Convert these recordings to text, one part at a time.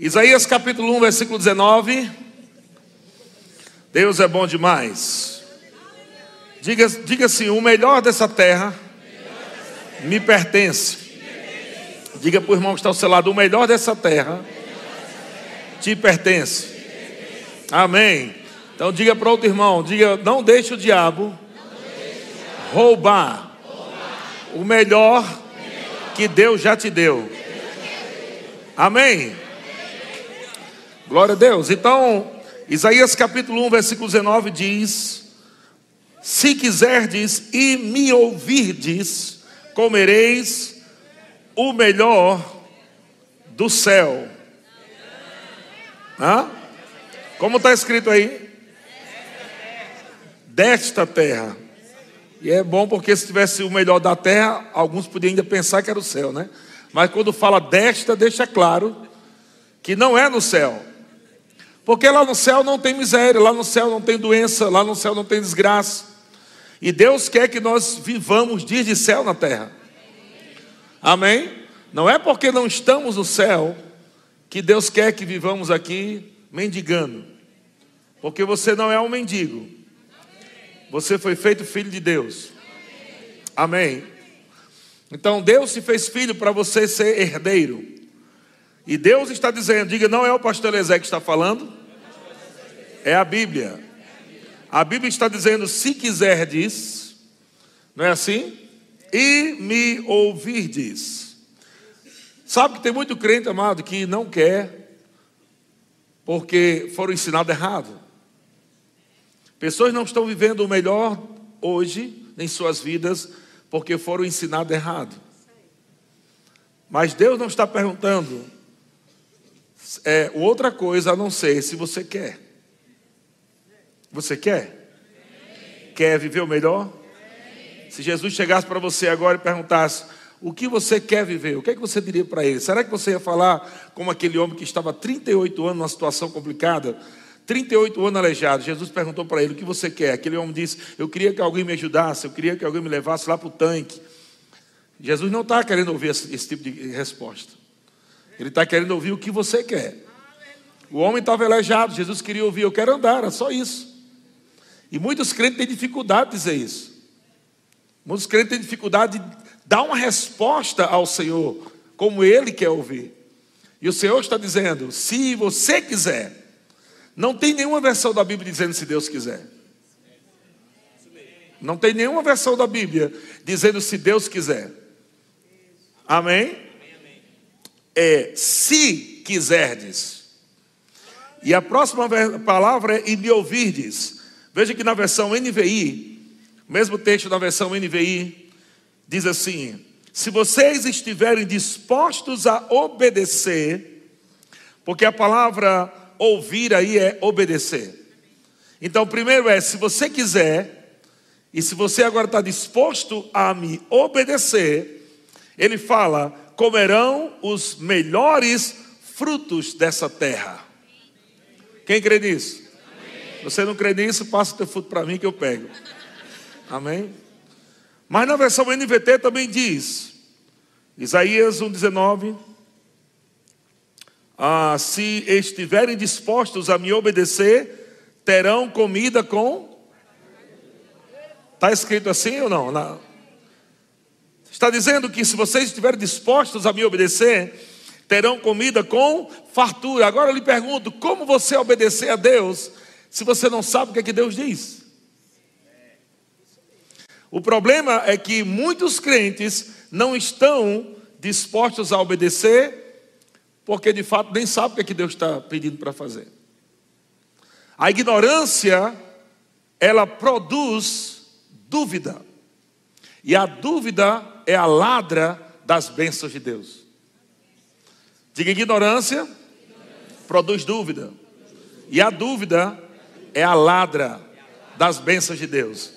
Isaías capítulo 1, versículo 19. Deus é bom demais. Diga, diga assim: o melhor dessa terra me pertence. Diga para o irmão que está ao seu lado: o melhor dessa terra te pertence. Amém. Então diga para outro irmão: diga, não deixe o diabo roubar o melhor que Deus já te deu. Amém. Glória a Deus. Então, Isaías capítulo 1, versículo 19 diz: Se quiserdes e me ouvirdes, comereis o melhor do céu. Hã? Como está escrito aí? Desta terra. E é bom porque se tivesse o melhor da terra, alguns podiam ainda pensar que era o céu, né? Mas quando fala desta, deixa claro que não é no céu. Porque lá no céu não tem miséria, lá no céu não tem doença, lá no céu não tem desgraça. E Deus quer que nós vivamos dias de céu na terra. Amém? Não é porque não estamos no céu que Deus quer que vivamos aqui mendigando. Porque você não é um mendigo. Você foi feito filho de Deus. Amém. Então Deus se fez filho para você ser herdeiro. E Deus está dizendo, diga, não é o pastor Ezé que está falando, é a Bíblia. A Bíblia está dizendo: se quiserdes, não é assim? E me ouvirdes. Sabe que tem muito crente, amado, que não quer, porque foram ensinados errado. Pessoas não estão vivendo o melhor hoje em suas vidas, porque foram ensinados errado. Mas Deus não está perguntando é, outra coisa a não ser se você quer. Você quer? Quer viver o melhor? Se Jesus chegasse para você agora e perguntasse: o que você quer viver? O que, é que você diria para ele? Será que você ia falar como aquele homem que estava 38 anos numa situação complicada? 38 anos aleijado. Jesus perguntou para ele: o que você quer? Aquele homem disse: eu queria que alguém me ajudasse, eu queria que alguém me levasse lá para o tanque. Jesus não está querendo ouvir esse, esse tipo de resposta. Ele está querendo ouvir o que você quer. O homem estava aleijado, Jesus queria ouvir: eu quero andar, é só isso. E muitos crentes têm dificuldade de dizer isso. Muitos crentes têm dificuldade de dar uma resposta ao Senhor, como Ele quer ouvir. E o Senhor está dizendo: se você quiser, não tem nenhuma versão da Bíblia dizendo se Deus quiser. Não tem nenhuma versão da Bíblia dizendo se Deus quiser. Amém? É se quiserdes. E a próxima palavra é e me ouvirdes. Veja que na versão NVI, mesmo texto da versão NVI, diz assim: se vocês estiverem dispostos a obedecer, porque a palavra ouvir aí é obedecer. Então, primeiro é, se você quiser, e se você agora está disposto a me obedecer, ele fala: comerão os melhores frutos dessa terra. Quem crê nisso? Você não crê nisso, passa o teu fruto para mim que eu pego. Amém? Mas na versão NVT também diz, Isaías 1,19: ah, Se estiverem dispostos a me obedecer, terão comida com. Está escrito assim ou não? Na... Está dizendo que se vocês estiverem dispostos a me obedecer, terão comida com fartura. Agora eu lhe pergunto: como você obedecer a Deus se você não sabe o que, é que Deus diz. O problema é que muitos crentes não estão dispostos a obedecer, porque de fato nem sabem o que, é que Deus está pedindo para fazer. A ignorância, ela produz dúvida, e a dúvida é a ladra das bênçãos de Deus. Diga ignorância, produz dúvida, e a dúvida é a ladra das bênçãos de Deus.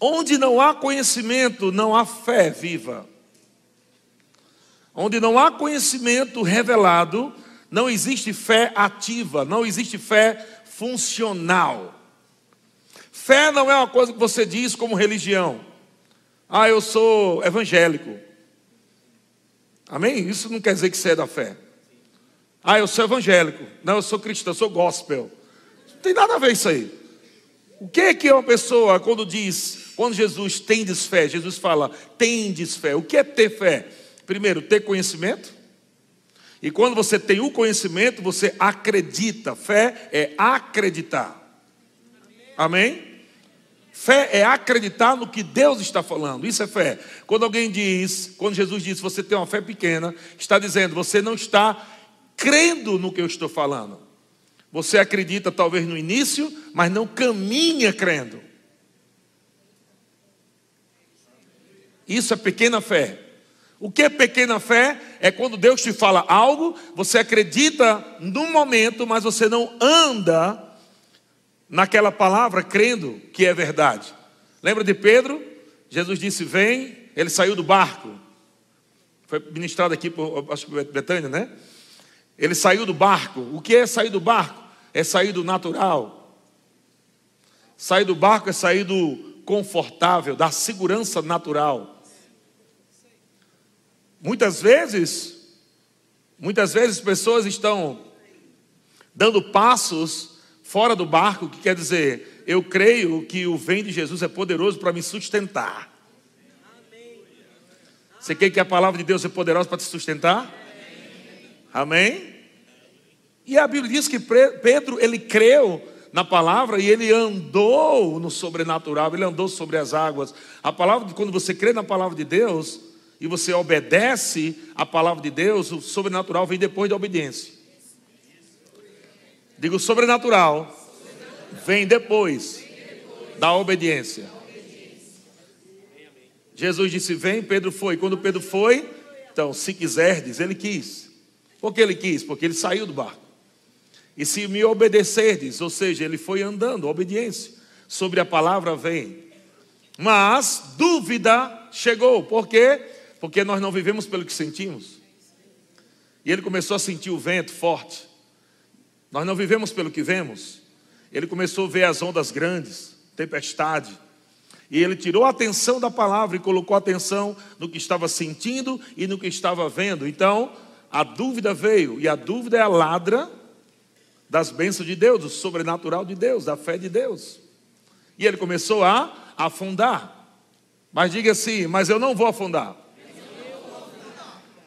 Onde não há conhecimento, não há fé viva. Onde não há conhecimento revelado, não existe fé ativa, não existe fé funcional. Fé não é uma coisa que você diz como religião. Ah, eu sou evangélico. Amém? Isso não quer dizer que você é da fé. Ah, eu sou evangélico. Não, eu sou cristão, eu sou gospel. Não tem nada a ver isso aí. O que é que uma pessoa, quando diz, quando Jesus tendes fé, Jesus fala, tendes fé. O que é ter fé? Primeiro, ter conhecimento. E quando você tem o conhecimento, você acredita. Fé é acreditar. Amém? Fé é acreditar no que Deus está falando. Isso é fé. Quando alguém diz, quando Jesus diz, você tem uma fé pequena, está dizendo, você não está crendo no que eu estou falando. Você acredita talvez no início, mas não caminha crendo. Isso é pequena fé. O que é pequena fé? É quando Deus te fala algo, você acredita no momento, mas você não anda naquela palavra crendo que é verdade. Lembra de Pedro? Jesus disse: Vem, ele saiu do barco. Foi ministrado aqui por, acho que Betânia, né? Ele saiu do barco. O que é sair do barco? É sair do natural. Sair do barco é sair do confortável, da segurança natural. Muitas vezes, muitas vezes pessoas estão dando passos fora do barco, que quer dizer, eu creio que o vem de Jesus é poderoso para me sustentar. Você quer que a palavra de Deus é poderosa para te sustentar? Amém? E a Bíblia diz que Pedro, ele creu na palavra e ele andou no sobrenatural, ele andou sobre as águas. A palavra, quando você crê na palavra de Deus, e você obedece a palavra de Deus, o sobrenatural vem depois da obediência. Digo, sobrenatural vem depois da obediência. Jesus disse: Vem, Pedro foi. Quando Pedro foi, então, se quiserdes, ele quis. Por que ele quis? Porque ele saiu do barco. E se me obedecerdes, ou seja, ele foi andando, obediência, sobre a palavra vem. Mas dúvida chegou, por quê? Porque nós não vivemos pelo que sentimos. E ele começou a sentir o vento forte. Nós não vivemos pelo que vemos. Ele começou a ver as ondas grandes, tempestade. E ele tirou a atenção da palavra e colocou a atenção no que estava sentindo e no que estava vendo. Então, a dúvida veio, e a dúvida é a ladra das bênçãos de Deus, do sobrenatural de Deus, da fé de Deus. E ele começou a afundar. Mas diga assim: Mas eu não vou afundar.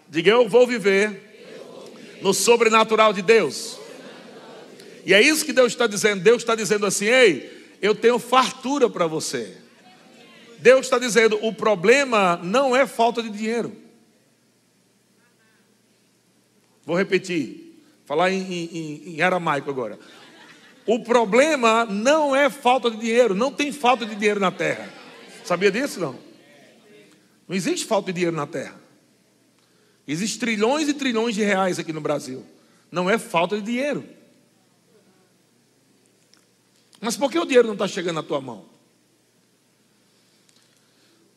Diga, eu vou viver no sobrenatural de Deus. E é isso que Deus está dizendo. Deus está dizendo assim: Ei, eu tenho fartura para você. Deus está dizendo: o problema não é falta de dinheiro. Vou repetir, falar em, em, em aramaico agora. O problema não é falta de dinheiro, não tem falta de dinheiro na terra. Sabia disso não? Não existe falta de dinheiro na terra. Existem trilhões e trilhões de reais aqui no Brasil. Não é falta de dinheiro. Mas por que o dinheiro não está chegando na tua mão?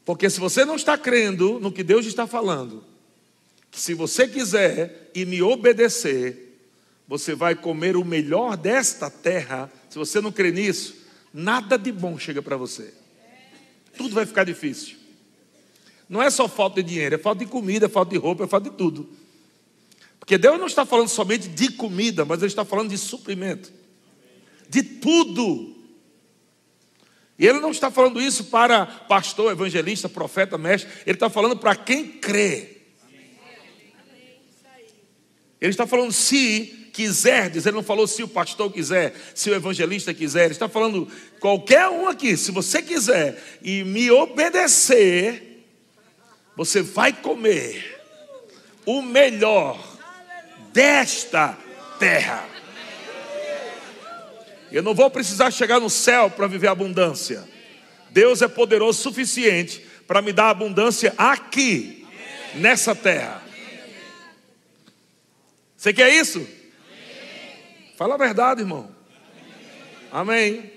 Porque se você não está crendo no que Deus está falando, que se você quiser e me obedecer, você vai comer o melhor desta terra. Se você não crê nisso, nada de bom chega para você. Tudo vai ficar difícil. Não é só falta de dinheiro, é falta de comida, é falta de roupa, é falta de tudo. Porque Deus não está falando somente de comida, mas Ele está falando de suprimento. De tudo. E Ele não está falando isso para pastor, evangelista, profeta, mestre. Ele está falando para quem crê. Ele está falando se quiserdes, ele não falou se o pastor quiser, se o evangelista quiser, ele está falando qualquer um aqui, se você quiser e me obedecer, você vai comer o melhor desta terra. Eu não vou precisar chegar no céu para viver abundância. Deus é poderoso o suficiente para me dar abundância aqui, nessa terra. Você quer isso? Fala a verdade, irmão. Amém.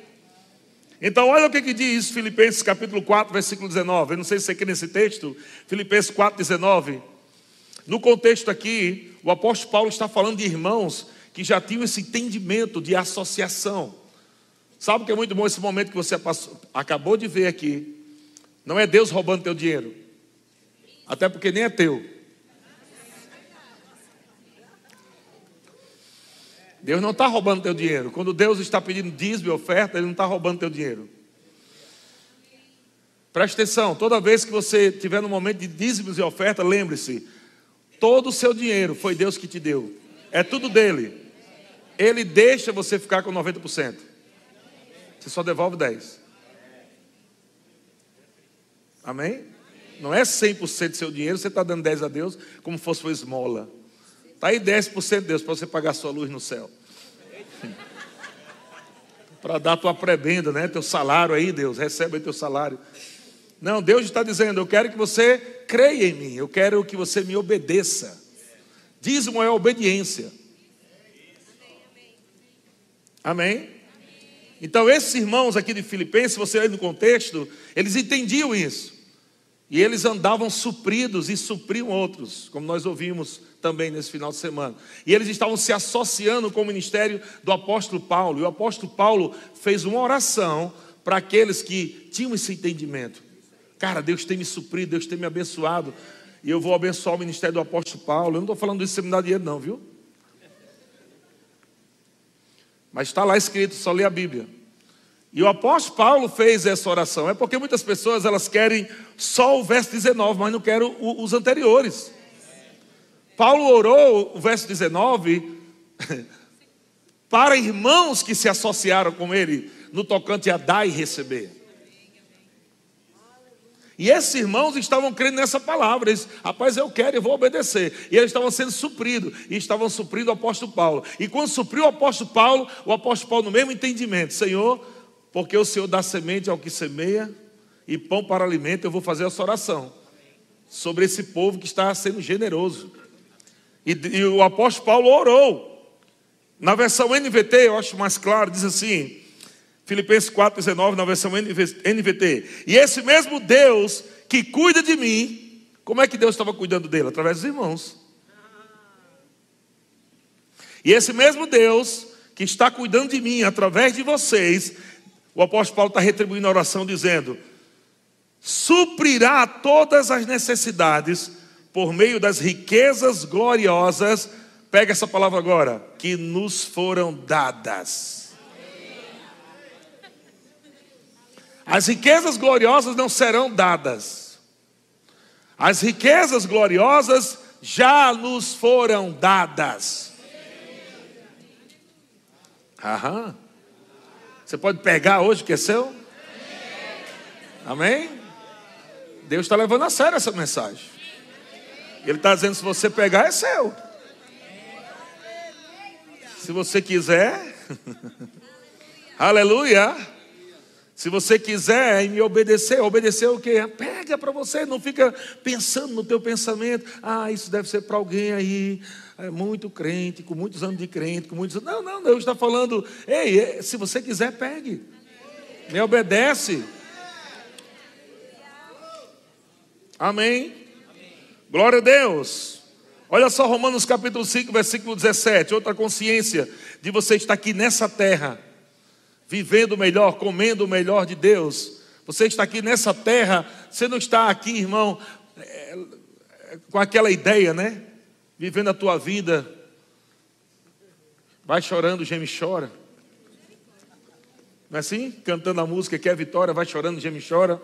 Então, olha o que, que diz Filipenses capítulo 4, versículo 19. Eu não sei se você quer nesse texto, Filipenses 4, 19. No contexto aqui, o apóstolo Paulo está falando de irmãos que já tinham esse entendimento de associação. Sabe o que é muito bom esse momento que você passou, acabou de ver aqui? Não é Deus roubando teu dinheiro, até porque nem é teu. Deus não está roubando teu dinheiro. Quando Deus está pedindo dízimo e oferta, Ele não está roubando teu dinheiro. Preste atenção, toda vez que você tiver no momento de dízimos e oferta, lembre-se, todo o seu dinheiro foi Deus que te deu. É tudo dele. Ele deixa você ficar com 90%. Você só devolve 10%. Amém? Não é 100% do seu dinheiro, você está dando 10 a Deus, como fosse uma esmola. Está aí 10% Deus, para você pagar sua luz no céu. para dar tua prebenda, né? Teu salário aí, Deus, recebe aí teu salário. Não, Deus está dizendo: eu quero que você creia em mim, eu quero que você me obedeça. Dízimo é obediência. Amém? Então, esses irmãos aqui de Filipenses, você aí no contexto, eles entendiam isso. E eles andavam supridos e supriam outros, como nós ouvimos também nesse final de semana. E eles estavam se associando com o ministério do apóstolo Paulo. E o apóstolo Paulo fez uma oração para aqueles que tinham esse entendimento. Cara, Deus tem me suprido, Deus tem me abençoado. E eu vou abençoar o ministério do apóstolo Paulo. Eu não estou falando isso sem me dar dinheiro, não, viu? Mas está lá escrito, só lê a Bíblia. E o apóstolo Paulo fez essa oração. É porque muitas pessoas elas querem só o verso 19, mas não querem os anteriores. Paulo orou o verso 19 para irmãos que se associaram com ele no tocante a dar e receber. E esses irmãos estavam crendo nessa palavra. Eles, rapaz, eu quero, eu vou obedecer. E eles estavam sendo supridos. E estavam suprindo o apóstolo Paulo. E quando supriu o apóstolo Paulo, o apóstolo Paulo, no mesmo entendimento: Senhor, porque o Senhor dá semente ao que semeia e pão para alimento, eu vou fazer essa oração sobre esse povo que está sendo generoso. E, e o apóstolo Paulo orou. Na versão NVT, eu acho mais claro, diz assim, Filipenses 4,19, na versão NVT. E esse mesmo Deus que cuida de mim, como é que Deus estava cuidando dele? Através dos irmãos. E esse mesmo Deus que está cuidando de mim através de vocês, o apóstolo Paulo está retribuindo a oração dizendo: suprirá todas as necessidades por meio das riquezas gloriosas, pega essa palavra agora, que nos foram dadas. As riquezas gloriosas não serão dadas, as riquezas gloriosas já nos foram dadas. Aham. Você pode pegar hoje que é seu? Amém? Deus está levando a sério essa mensagem. Ele está dizendo: se você pegar, é seu. Se você quiser, aleluia. Se você quiser me obedecer, obedecer o quê? Pega para você, não fica pensando no teu pensamento. Ah, isso deve ser para alguém aí, é muito crente, com muitos anos de crente, com muitos Não, não, Deus está falando, ei, é, se você quiser, pegue. Me obedece. Amém. Glória a Deus. Olha só Romanos capítulo 5, versículo 17. Outra consciência de você estar aqui nessa terra vivendo melhor, comendo o melhor de Deus. Você está aqui nessa terra, você não está aqui, irmão, é, com aquela ideia, né? Vivendo a tua vida. Vai chorando, geme chora. Não é assim? Cantando a música que é vitória, vai chorando, geme chora.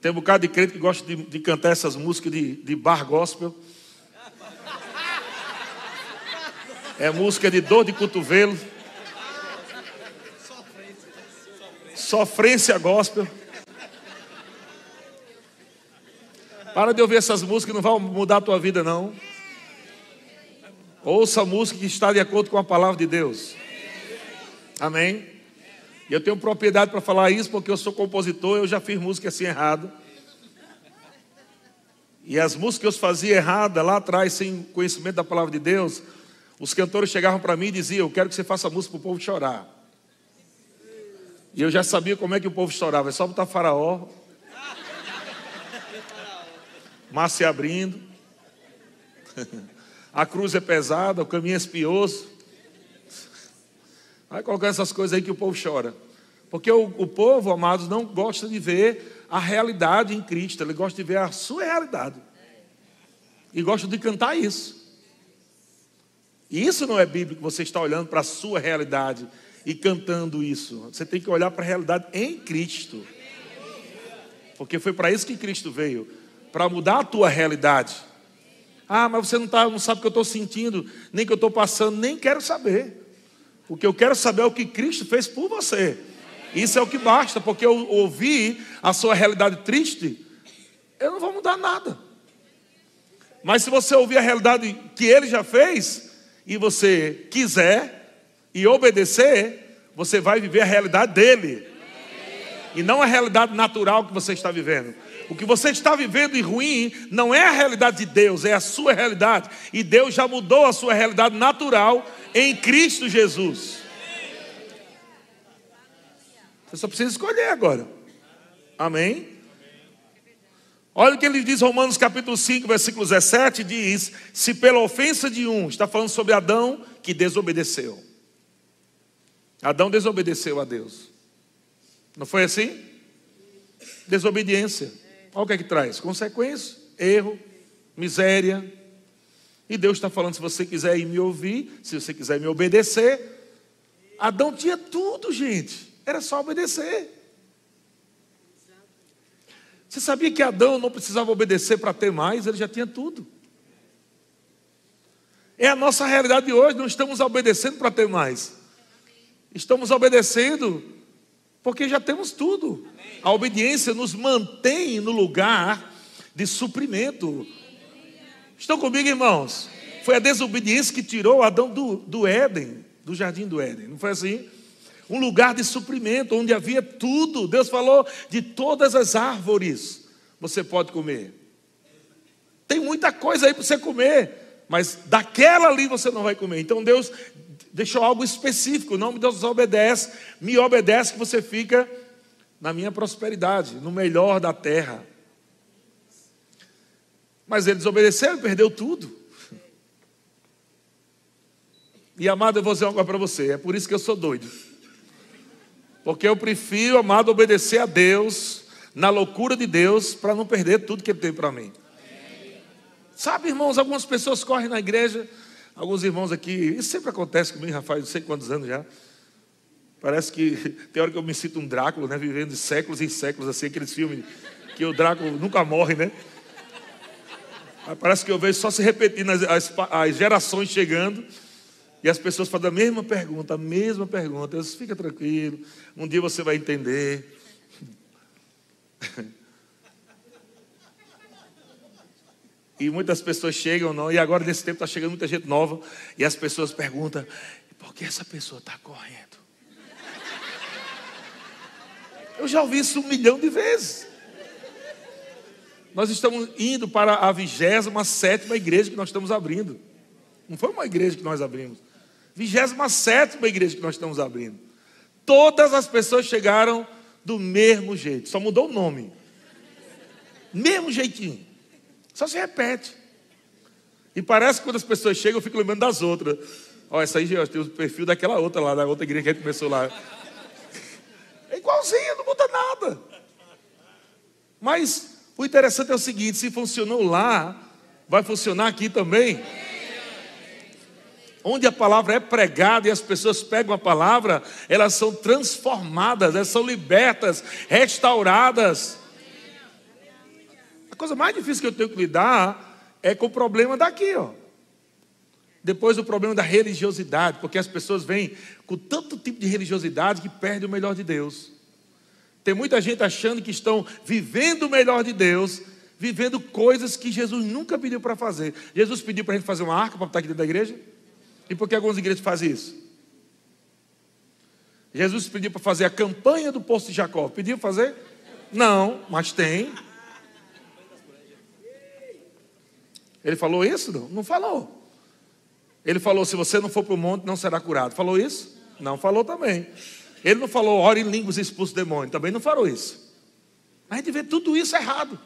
Tem um bocado de crente que gosta de, de cantar essas músicas de, de bar gospel. É música de dor de cotovelo. Sofrência gospel. Para de ouvir essas músicas, não vai mudar a tua vida, não. Ouça a música que está de acordo com a palavra de Deus. Amém? E eu tenho propriedade para falar isso porque eu sou compositor, eu já fiz música assim errado. E as músicas que eu fazia errada lá atrás, sem conhecimento da palavra de Deus, os cantores chegavam para mim e diziam: Eu quero que você faça música para o povo chorar. E eu já sabia como é que o povo chorava. É só botar faraó. Mar se abrindo. A cruz é pesada, o caminho é espioso. Vai colocando essas coisas aí que o povo chora. Porque o, o povo, amados, não gosta de ver a realidade em Cristo, ele gosta de ver a sua realidade. E gosta de cantar isso. E isso não é bíblico, você está olhando para a sua realidade e cantando isso. Você tem que olhar para a realidade em Cristo. Porque foi para isso que Cristo veio para mudar a tua realidade. Ah, mas você não, tá, não sabe o que eu estou sentindo, nem o que eu estou passando, nem quero saber. O que eu quero saber é o que Cristo fez por você. Isso é o que basta, porque eu ouvi a sua realidade triste, eu não vou mudar nada. Mas se você ouvir a realidade que ele já fez, e você quiser e obedecer, você vai viver a realidade dele. E não a realidade natural que você está vivendo. O que você está vivendo em ruim não é a realidade de Deus, é a sua realidade. E Deus já mudou a sua realidade natural em Cristo Jesus. Você só precisa escolher agora. Amém? Olha o que ele diz, Romanos capítulo 5, versículo 17: diz: Se pela ofensa de um, está falando sobre Adão que desobedeceu. Adão desobedeceu a Deus. Não foi assim? Desobediência. Olha o que é que traz: consequência, erro, miséria. E Deus está falando: se você quiser ir me ouvir, se você quiser me obedecer. Adão tinha tudo, gente. Era só obedecer. Você sabia que Adão não precisava obedecer para ter mais, ele já tinha tudo. É a nossa realidade de hoje, não estamos obedecendo para ter mais. Estamos obedecendo porque já temos tudo. A obediência nos mantém no lugar de suprimento. Estão comigo, irmãos? Foi a desobediência que tirou Adão do, do Éden, do jardim do Éden, não foi assim? um lugar de suprimento, onde havia tudo. Deus falou de todas as árvores você pode comer. Tem muita coisa aí para você comer, mas daquela ali você não vai comer. Então Deus deixou algo específico. O nome de Deus obedece, me obedece que você fica na minha prosperidade, no melhor da terra. Mas ele desobedeceu e perdeu tudo. E amado, eu vou dizer coisa para você, é por isso que eu sou doido. Porque eu prefiro, amado, obedecer a Deus, na loucura de Deus, para não perder tudo que Ele tem para mim. Sabe, irmãos, algumas pessoas correm na igreja, alguns irmãos aqui, isso sempre acontece comigo, Rafael, não sei quantos anos já. Parece que tem hora que eu me sinto um Drácula, né? Vivendo de séculos e séculos, assim, aqueles filmes que o Drácula nunca morre, né? Parece que eu vejo só se repetindo as, as, as gerações chegando. E as pessoas fazem a mesma pergunta, a mesma pergunta. Eu disse, fica tranquilo, um dia você vai entender. E muitas pessoas chegam, não, e agora nesse tempo está chegando muita gente nova, e as pessoas perguntam: por que essa pessoa está correndo? Eu já ouvi isso um milhão de vezes. Nós estamos indo para a vigésima sétima igreja que nós estamos abrindo. Não foi uma igreja que nós abrimos. 27 igreja que nós estamos abrindo. Todas as pessoas chegaram do mesmo jeito, só mudou o nome. Mesmo jeitinho. Só se repete. E parece que quando as pessoas chegam, eu fico lembrando das outras. Ó, essa aí já tem o perfil daquela outra lá, da outra igreja que a gente começou lá. É igualzinho, não muda nada. Mas o interessante é o seguinte: se funcionou lá, vai funcionar aqui também onde a palavra é pregada e as pessoas pegam a palavra, elas são transformadas, elas são libertas, restauradas. A coisa mais difícil que eu tenho que lidar é com o problema daqui, ó. Depois o problema da religiosidade, porque as pessoas vêm com tanto tipo de religiosidade que perde o melhor de Deus. Tem muita gente achando que estão vivendo o melhor de Deus, vivendo coisas que Jesus nunca pediu para fazer. Jesus pediu para a gente fazer uma arca para estar aqui dentro da igreja? E por que algumas igrejas fazem isso? Jesus pediu para fazer a campanha do poço de Jacó. Pediu fazer? Não, mas tem. Ele falou isso? Não, não falou. Ele falou: se você não for para o monte, não será curado. Falou isso? Não falou também. Ele não falou, ore em línguas e expulse o demônio. Também não falou isso. Mas a gente vê tudo isso errado.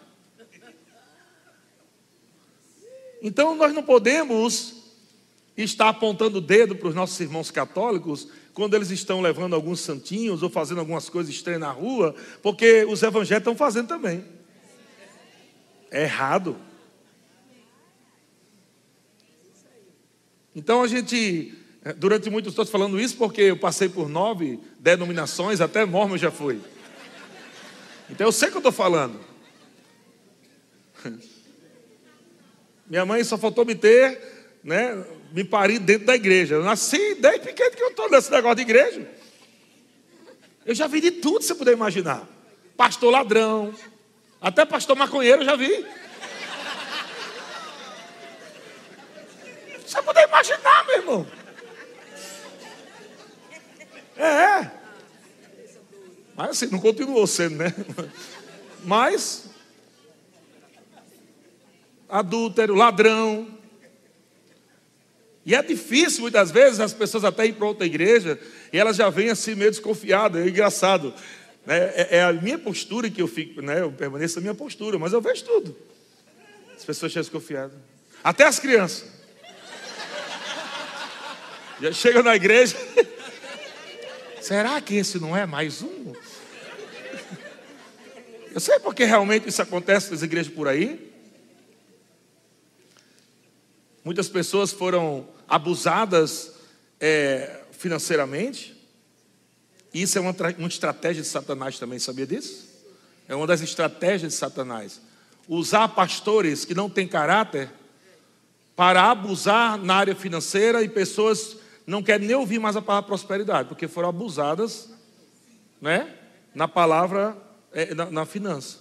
Então nós não podemos e está apontando o dedo para os nossos irmãos católicos quando eles estão levando alguns santinhos ou fazendo algumas coisas estranhas na rua, porque os evangélicos estão fazendo também. É errado. Então a gente, eh, durante muito, estou falando isso porque eu passei por nove denominações, até mormon eu já fui. Então eu sei o que eu estou falando. Minha mãe só faltou me ter, né, me parir dentro da igreja. Eu nasci desde pequeno que eu estou nesse negócio de igreja. Eu já vi de tudo, você puder imaginar. Pastor ladrão, até pastor maconheiro eu já vi. Você puder imaginar, meu irmão. É. Mas assim, não continuou sendo, né? Mas adúltero, ladrão. E é difícil muitas vezes as pessoas até ir para outra igreja e elas já vêm assim meio desconfiadas. É engraçado. Né? É, é, a minha postura que eu fico, né? eu permaneço na minha postura, mas eu vejo tudo. As pessoas chegam desconfiadas. Até as crianças. Já chegam na igreja. Será que esse não é mais um? Eu sei porque realmente isso acontece nas igrejas por aí. Muitas pessoas foram abusadas é, financeiramente. Isso é uma, uma estratégia de Satanás também, sabia disso? É uma das estratégias de Satanás. Usar pastores que não têm caráter para abusar na área financeira e pessoas não querem nem ouvir mais a palavra prosperidade, porque foram abusadas né, na palavra, é, na, na finança.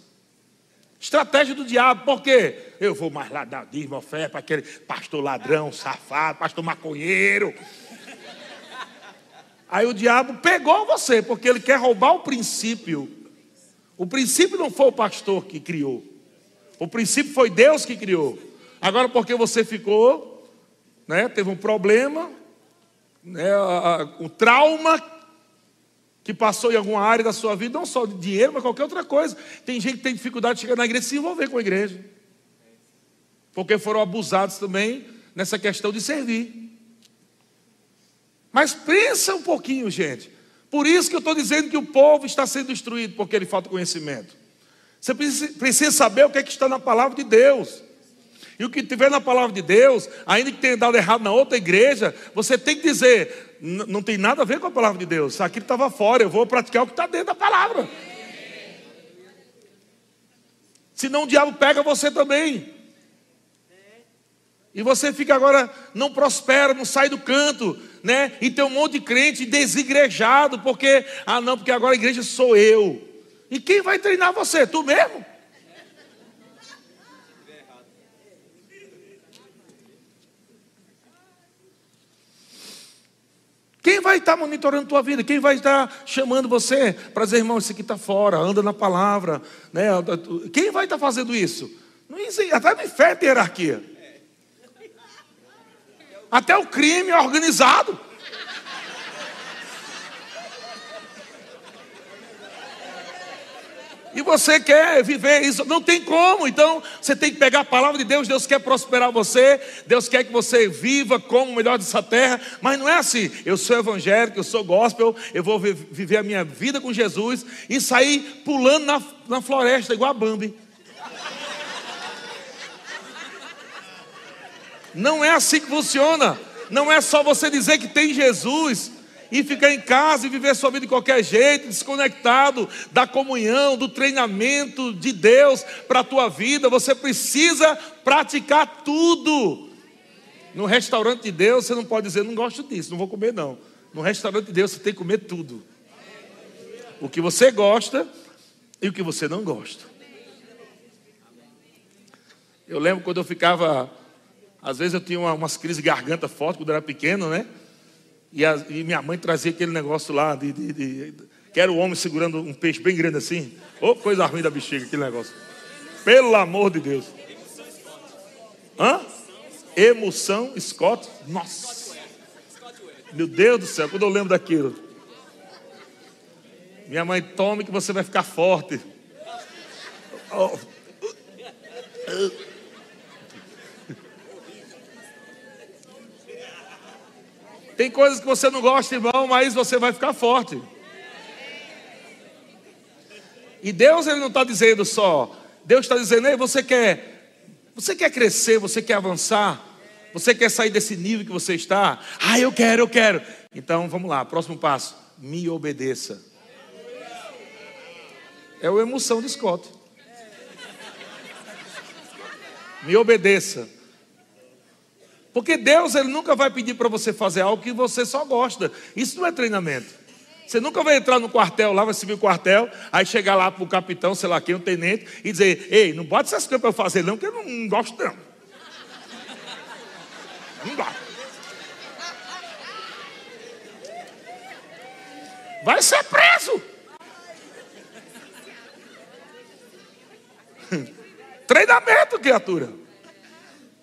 Estratégia do diabo, por quê? Eu vou mais lá dar dízimo, fé para aquele pastor ladrão, safado, pastor maconheiro. Aí o diabo pegou você, porque ele quer roubar o princípio. O princípio não foi o pastor que criou. O princípio foi Deus que criou. Agora, porque você ficou, né, teve um problema, né, o trauma que passou em alguma área da sua vida, não só de dinheiro, mas qualquer outra coisa. Tem gente que tem dificuldade de chegar na igreja e se envolver com a igreja. Porque foram abusados também nessa questão de servir. Mas pensa um pouquinho, gente. Por isso que eu estou dizendo que o povo está sendo destruído, porque ele falta conhecimento. Você precisa saber o que, é que está na palavra de Deus. E o que tiver na palavra de Deus, ainda que tenha dado errado na outra igreja, você tem que dizer: não tem nada a ver com a palavra de Deus. Isso aqui estava fora, eu vou praticar o que está dentro da palavra. Senão o diabo pega você também. E você fica agora, não prospera, não sai do canto, né? E tem um monte de crente desigrejado, porque, ah não, porque agora a igreja sou eu. E quem vai treinar você? Tu mesmo? Quem vai estar monitorando tua vida? Quem vai estar chamando você para dizer, irmão, isso aqui está fora, anda na palavra. Né? Quem vai estar fazendo isso? Não existe, até no inferno tem hierarquia. Até o crime é organizado. E você quer viver isso, não tem como. Então, você tem que pegar a palavra de Deus. Deus quer prosperar você. Deus quer que você viva como o melhor dessa terra. Mas não é assim. Eu sou evangélico, eu sou gospel. Eu vou viver a minha vida com Jesus e sair pulando na, na floresta, igual a Bambi. Não é assim que funciona. Não é só você dizer que tem Jesus e ficar em casa e viver sua vida de qualquer jeito, desconectado da comunhão, do treinamento de Deus para a tua vida. Você precisa praticar tudo. No restaurante de Deus, você não pode dizer, não gosto disso, não vou comer não. No restaurante de Deus, você tem que comer tudo. O que você gosta e o que você não gosta. Eu lembro quando eu ficava, às vezes eu tinha umas crises de garganta forte quando eu era pequeno, né? E, a, e minha mãe trazia aquele negócio lá, de, de, de, que era o homem segurando um peixe bem grande assim. Ô, oh, coisa ruim da bexiga, aquele negócio. Pelo amor de Deus. Hã? Emoção, Scott. Nossa. Meu Deus do céu, quando eu lembro daquilo. Minha mãe, tome que você vai ficar forte. Oh. Tem coisas que você não gosta, irmão, mas você vai ficar forte. E Deus ele não está dizendo só, Deus está dizendo, ei, você quer, você quer crescer, você quer avançar, Você quer sair desse nível que você está? Ah, eu quero, eu quero. Então vamos lá, próximo passo. Me obedeça. É o emoção de Scott. Me obedeça. Porque Deus ele nunca vai pedir para você fazer algo que você só gosta. Isso não é treinamento. Você nunca vai entrar no quartel lá, vai subir o quartel, aí chegar lá para o capitão, sei lá quem, o tenente, e dizer: Ei, não bota essas coisas para eu fazer, não, porque eu não gosto, não. Não. Vai ser preso. Treinamento, criatura.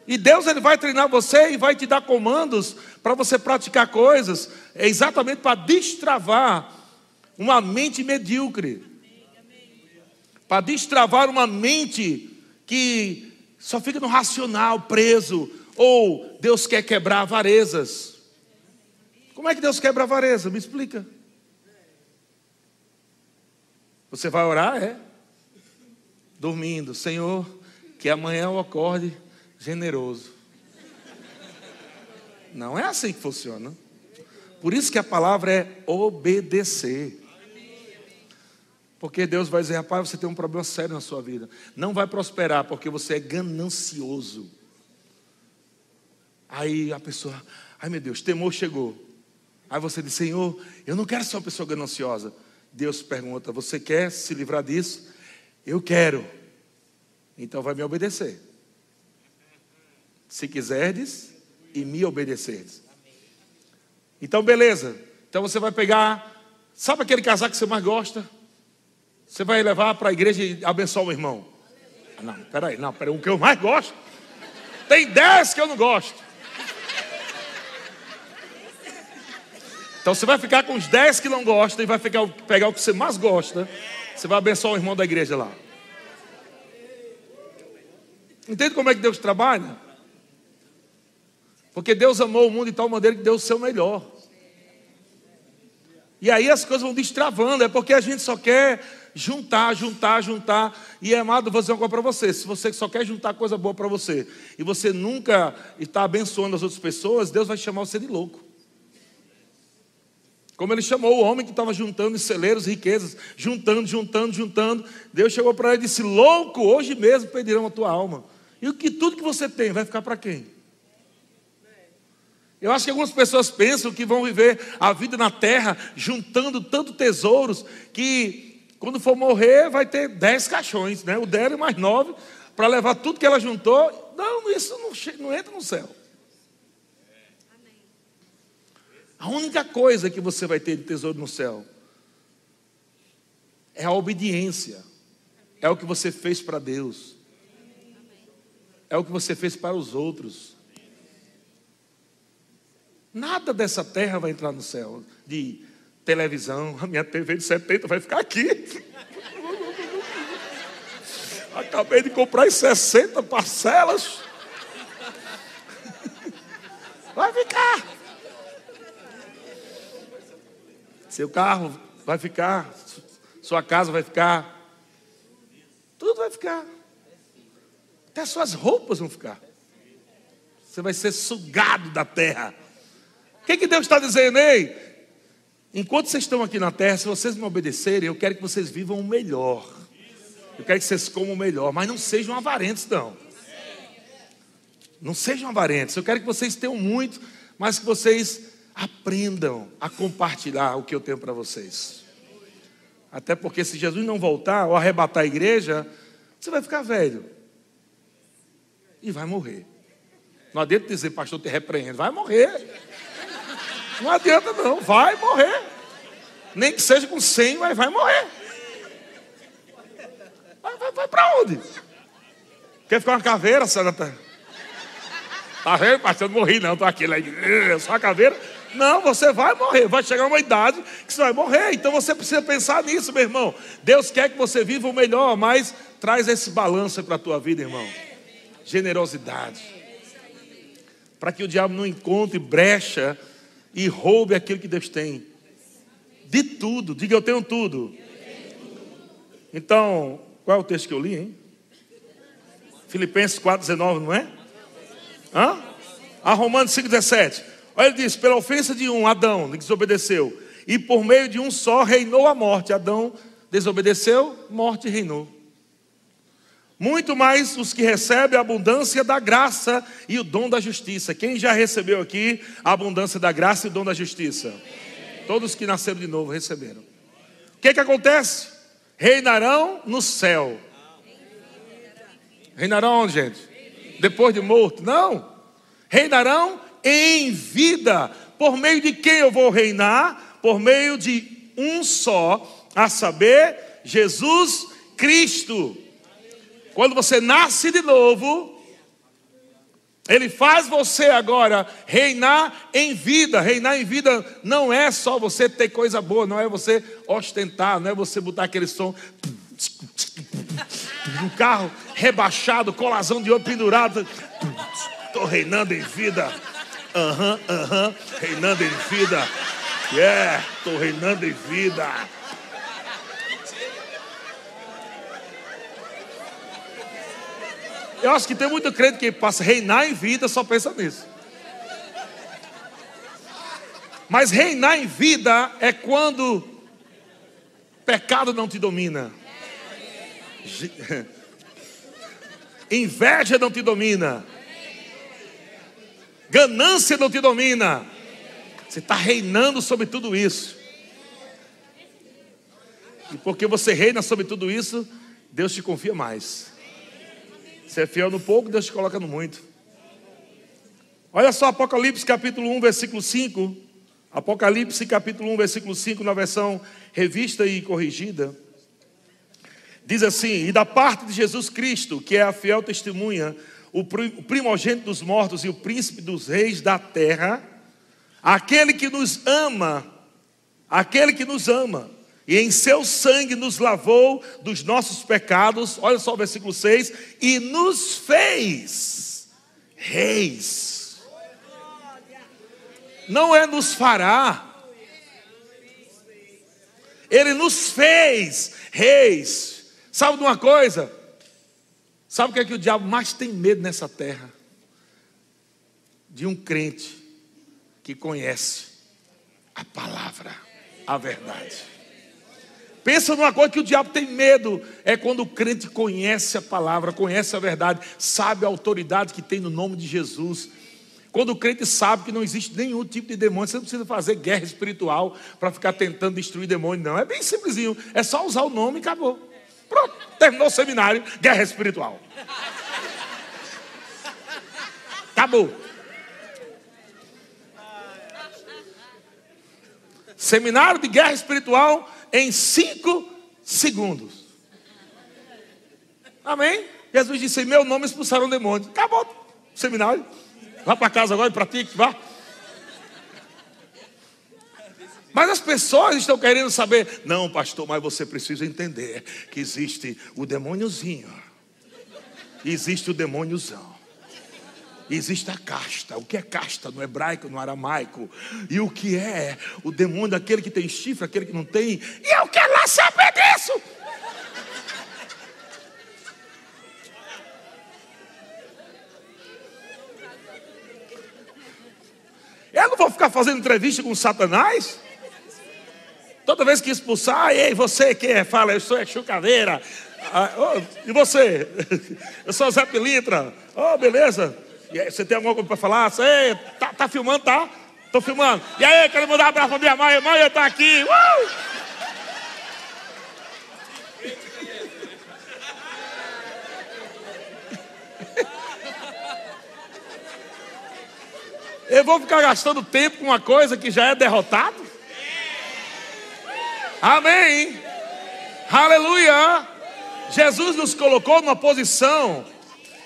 E Deus ele vai treinar você e vai te dar comandos para você praticar coisas, é exatamente para destravar uma mente medíocre. Para destravar uma mente que só fica no racional, preso, ou Deus quer quebrar avarezas. Como é que Deus quebra avareza? Me explica. Você vai orar? É. Dormindo. Senhor, que amanhã eu acorde generoso. Não é assim que funciona. Por isso que a palavra é obedecer. Porque Deus vai dizer, rapaz, você tem um problema sério na sua vida. Não vai prosperar porque você é ganancioso. Aí a pessoa, ai meu Deus, temor chegou. Aí você diz, Senhor, eu não quero ser uma pessoa gananciosa. Deus pergunta, você quer se livrar disso? Eu quero. Então vai me obedecer. Se quiserdes e me obedecerdes. Então, beleza. Então você vai pegar, sabe aquele casaco que você mais gosta? Você vai levar para a igreja e abençoar o irmão. Ah, não, peraí, não, peraí, o que eu mais gosto. Tem dez que eu não gosto. Então você vai ficar com os 10 que não gostam e vai ficar, pegar o que você mais gosta. Você vai abençoar o irmão da igreja lá. Entende como é que Deus trabalha? Porque Deus amou o mundo de tal maneira que deu o seu melhor. E aí as coisas vão destravando, é porque a gente só quer juntar, juntar, juntar. E amado, vou dizer uma coisa para você: se você só quer juntar coisa boa para você e você nunca está abençoando as outras pessoas, Deus vai chamar você de louco. Como ele chamou o homem que estava juntando celeiros riquezas, juntando, juntando, juntando. Deus chegou para ele e disse: Louco, hoje mesmo pedirão a tua alma. E o que tudo que você tem vai ficar para quem? Eu acho que algumas pessoas pensam que vão viver a vida na terra juntando tanto tesouros que quando for morrer vai ter dez caixões, né? O dela e mais nove para levar tudo que ela juntou. Não, isso não, não entra no céu. A única coisa que você vai ter de tesouro no céu é a obediência. É o que você fez para Deus. É o que você fez para os outros. Nada dessa terra vai entrar no céu. De televisão, a minha TV de 70 vai ficar aqui. Acabei de comprar em 60 parcelas. Vai ficar. Seu carro vai ficar, sua casa vai ficar, tudo vai ficar. Até suas roupas vão ficar. Você vai ser sugado da terra. O que, que Deus está dizendo, ei? Enquanto vocês estão aqui na terra, se vocês me obedecerem, eu quero que vocês vivam o melhor. Eu quero que vocês comam o melhor, mas não sejam avarentos, não. Não sejam avarentos. Eu quero que vocês tenham muito, mas que vocês aprendam a compartilhar o que eu tenho para vocês. Até porque se Jesus não voltar ou arrebatar a igreja, você vai ficar velho e vai morrer. Não adianta dizer, pastor, te repreendo, vai morrer. Não adianta não, vai morrer. Nem que seja com 100, mas vai morrer. Vai, vai, vai para onde? Quer ficar uma caveira, Santa? Tá vendo, pastor? Eu não morri, não, estou aqui lá. Só a caveira. Não, você vai morrer, vai chegar uma idade que você vai morrer. Então você precisa pensar nisso, meu irmão. Deus quer que você viva o melhor, mas traz esse balanço para a tua vida, irmão. Generosidade. Para que o diabo não encontre brecha e roube aquilo que Deus tem. De tudo, diga eu tenho tudo. Então, qual é o texto que eu li, hein? Filipenses 4,19, não é? Hã? a Romanos 5,17. Olha, ele diz: pela ofensa de um, Adão desobedeceu, e por meio de um só reinou a morte. Adão desobedeceu, morte reinou. Muito mais os que recebem a abundância da graça e o dom da justiça. Quem já recebeu aqui a abundância da graça e o dom da justiça? Todos que nasceram de novo receberam. O que, que acontece? Reinarão no céu. Reinarão onde, gente? Depois de morto? Não. Reinarão em vida. Por meio de quem eu vou reinar? Por meio de um só, a saber, Jesus Cristo. Quando você nasce de novo, ele faz você agora reinar em vida. Reinar em vida não é só você ter coisa boa, não é você ostentar, não é você botar aquele som um carro rebaixado, colazão de ouro pendurado. Estou reinando em vida. Aham, uhum, aham, uhum, reinando em vida. Yeah, estou reinando em vida. Eu acho que tem muito crente que passa reinar em vida só pensa nisso. Mas reinar em vida é quando pecado não te domina. Inveja não te domina. Ganância não te domina. Você está reinando sobre tudo isso. E porque você reina sobre tudo isso, Deus te confia mais. Você é fiel no pouco, Deus te coloca no muito. Olha só Apocalipse capítulo 1, versículo 5. Apocalipse capítulo 1, versículo 5, na versão revista e corrigida. Diz assim: E da parte de Jesus Cristo, que é a fiel testemunha, o primogênito dos mortos e o príncipe dos reis da terra, aquele que nos ama, aquele que nos ama, e em seu sangue nos lavou dos nossos pecados, olha só o versículo 6, e nos fez reis. Não é nos fará, ele nos fez reis. Sabe de uma coisa? Sabe o que é que o diabo mais tem medo nessa terra? De um crente que conhece a palavra, a verdade. Pensa numa coisa que o diabo tem medo, é quando o crente conhece a palavra, conhece a verdade, sabe a autoridade que tem no nome de Jesus. Quando o crente sabe que não existe nenhum tipo de demônio, você não precisa fazer guerra espiritual para ficar tentando destruir demônio, não. É bem simplesinho, é só usar o nome e acabou. Pronto, terminou o seminário, guerra espiritual. Acabou. Seminário de guerra espiritual em cinco segundos. Amém? Jesus disse: Em meu nome expulsaram demônios. Acabou o seminário. Vá para casa agora e pratique, vá. Mas as pessoas estão querendo saber, não, pastor, mas você precisa entender que existe o demôniozinho, existe o demôniozão. Existe a casta. O que é casta no hebraico, no aramaico? E o que é o demônio, aquele que tem chifre, aquele que não tem? E eu quero lá saber disso. Eu não vou ficar fazendo entrevista com Satanás. Toda vez que expulsar, ei, você que é? Fala, eu sou a chucaveira. Ah, oh, e você? Eu sou Zé Pilintra. Oh, beleza. Aí, você tem alguma coisa para falar? Você tá, tá filmando, tá? Tô filmando. E aí, quero mandar um abraço para minha mãe. Mãe, eu tô aqui. Uh! Eu vou ficar gastando tempo com uma coisa que já é derrotado? Amém. Aleluia. Jesus nos colocou numa posição,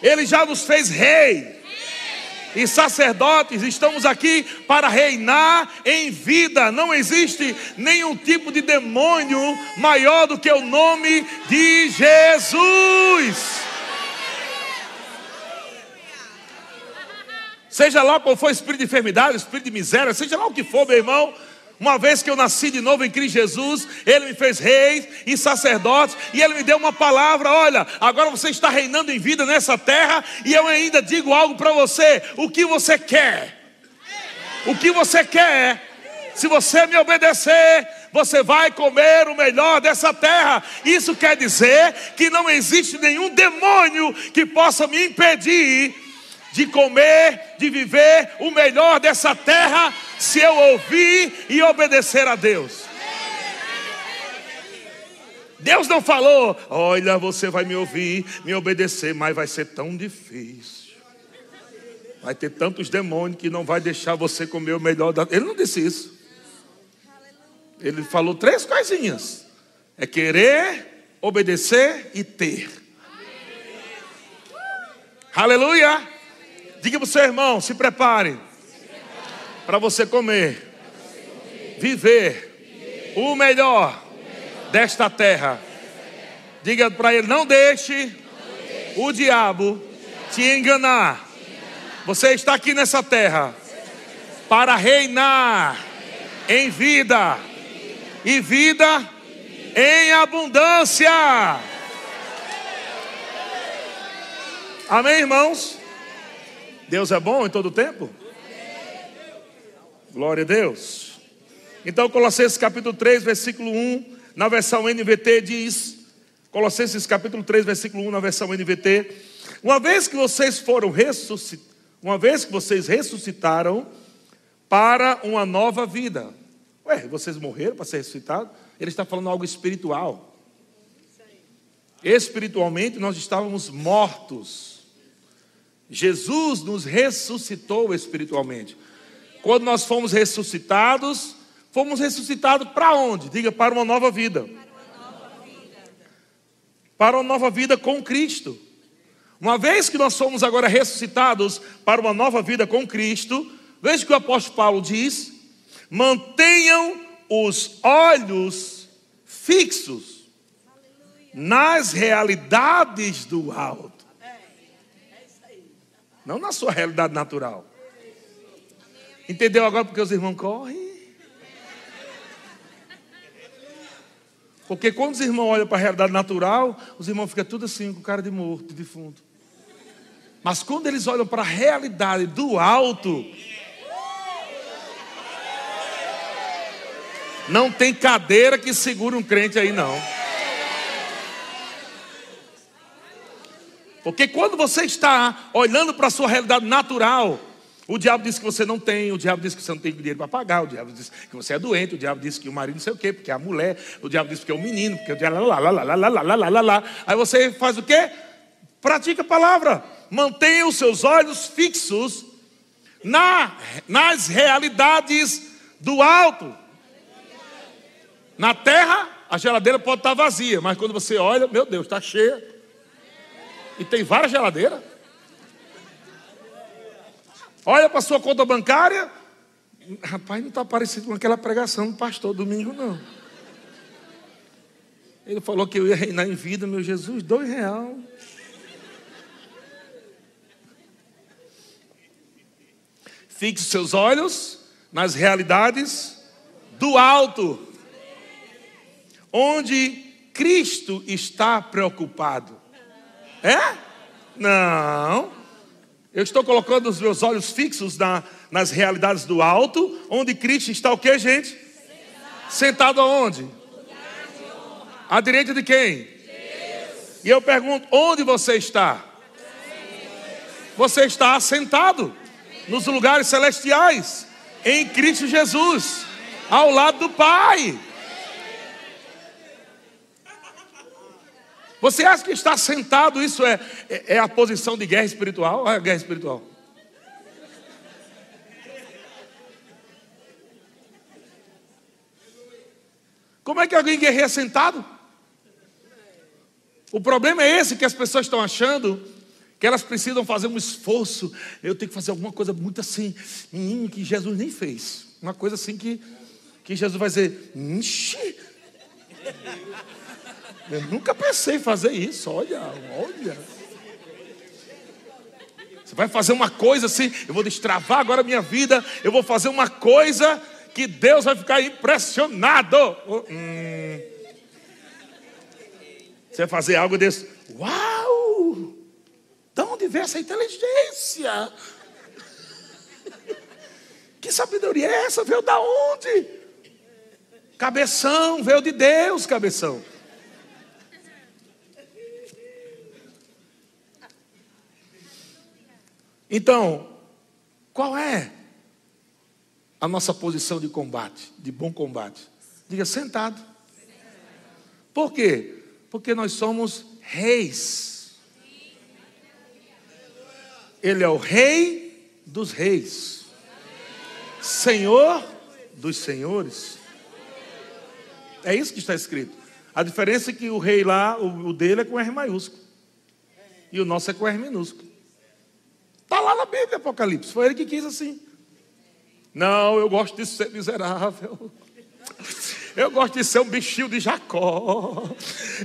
Ele já nos fez rei e sacerdotes, estamos aqui para reinar em vida. Não existe nenhum tipo de demônio maior do que o nome de Jesus. Seja lá qual for o espírito de enfermidade, espírito de miséria, seja lá o que for, meu irmão, Uma vez que eu nasci de novo em Cristo Jesus, Ele me fez rei e sacerdote, e Ele me deu uma palavra: olha, agora você está reinando em vida nessa terra, e eu ainda digo algo para você: o que você quer? O que você quer? Se você me obedecer, você vai comer o melhor dessa terra. Isso quer dizer que não existe nenhum demônio que possa me impedir de comer, de viver o melhor dessa terra, se eu ouvir e obedecer a Deus. Deus não falou, olha, você vai me ouvir, me obedecer, mas vai ser tão difícil. Vai ter tantos demônios que não vai deixar você comer o melhor da. Ele não disse isso. Ele falou três coisinhas: é querer, obedecer e ter. Aleluia! Diga para o seu irmão: se prepare para você comer, viver o melhor desta terra. Diga para ele: não deixe o diabo te enganar. Você está aqui nessa terra para reinar em vida e vida em abundância. Amém, irmãos? Deus é bom em todo tempo? Glória a Deus. Então, Colossenses capítulo 3, versículo 1, na versão NVT diz: Colossenses capítulo 3, versículo 1, na versão NVT: Uma vez que vocês foram ressuscitados, uma vez que vocês ressuscitaram para uma nova vida. Ué, vocês morreram para ser ressuscitados? Ele está falando algo espiritual. Espiritualmente nós estávamos mortos. Jesus nos ressuscitou espiritualmente. Quando nós fomos ressuscitados, fomos ressuscitados para onde? Diga, para uma nova vida. Para uma nova vida com Cristo. Uma vez que nós somos agora ressuscitados para uma nova vida com Cristo, veja o que o apóstolo Paulo diz: mantenham os olhos fixos nas realidades do alto. Não na sua realidade natural. Entendeu agora porque os irmãos correm? Porque quando os irmãos olham para a realidade natural, os irmãos ficam tudo assim, com cara de morto, de defunto. Mas quando eles olham para a realidade do alto, não tem cadeira que segure um crente aí, não. Porque quando você está olhando para a sua realidade natural, o diabo diz que você não tem, o diabo diz que você não tem dinheiro para pagar, o diabo diz que você é doente, o diabo diz que o marido não sei o quê, porque é a mulher, o diabo diz que é o menino, porque o diabo lá, lá, lá, lá, lá, lá, lá, lá, lá. Aí você faz o quê? Pratica a palavra. Mantenha os seus olhos fixos na, nas realidades do alto. Na terra, a geladeira pode estar vazia, mas quando você olha, meu Deus, está cheia. E tem várias geladeiras. Olha para sua conta bancária. Rapaz, não está parecido com aquela pregação do pastor domingo, não. Ele falou que eu ia reinar em vida, meu Jesus, dois real. Fixe seus olhos nas realidades do alto, onde Cristo está preocupado. É? Não. Eu estou colocando os meus olhos fixos na, nas realidades do alto, onde Cristo está o que, gente? Sentado, Sentado aonde? À direita de quem? Deus. E eu pergunto: onde você está? Você está assentado nos lugares celestiais, em Cristo Jesus, ao lado do Pai. Você acha que estar sentado, isso é, é, é a posição de guerra espiritual? Olha a guerra espiritual. Como é que alguém guerreia sentado? O problema é esse que as pessoas estão achando que elas precisam fazer um esforço. Eu tenho que fazer alguma coisa muito assim, hum, que Jesus nem fez. Uma coisa assim que, que Jesus vai dizer, Ixi. Eu nunca pensei em fazer isso. Olha, olha. Você vai fazer uma coisa assim, eu vou destravar agora a minha vida, eu vou fazer uma coisa que Deus vai ficar impressionado. Hum. Você vai fazer algo desse. Uau! De onde vem essa inteligência? Que sabedoria é essa? Veio da onde? Cabeção, veio de Deus, cabeção. Então, qual é a nossa posição de combate, de bom combate? Diga sentado. Por quê? Porque nós somos reis. Ele é o rei dos reis, Senhor dos senhores. É isso que está escrito. A diferença é que o rei lá, o dele é com R maiúsculo. E o nosso é com R minúsculo. Está lá na Bíblia, Apocalipse. Foi ele que quis assim. Não, eu gosto de ser miserável. Eu gosto de ser um bichinho de Jacó.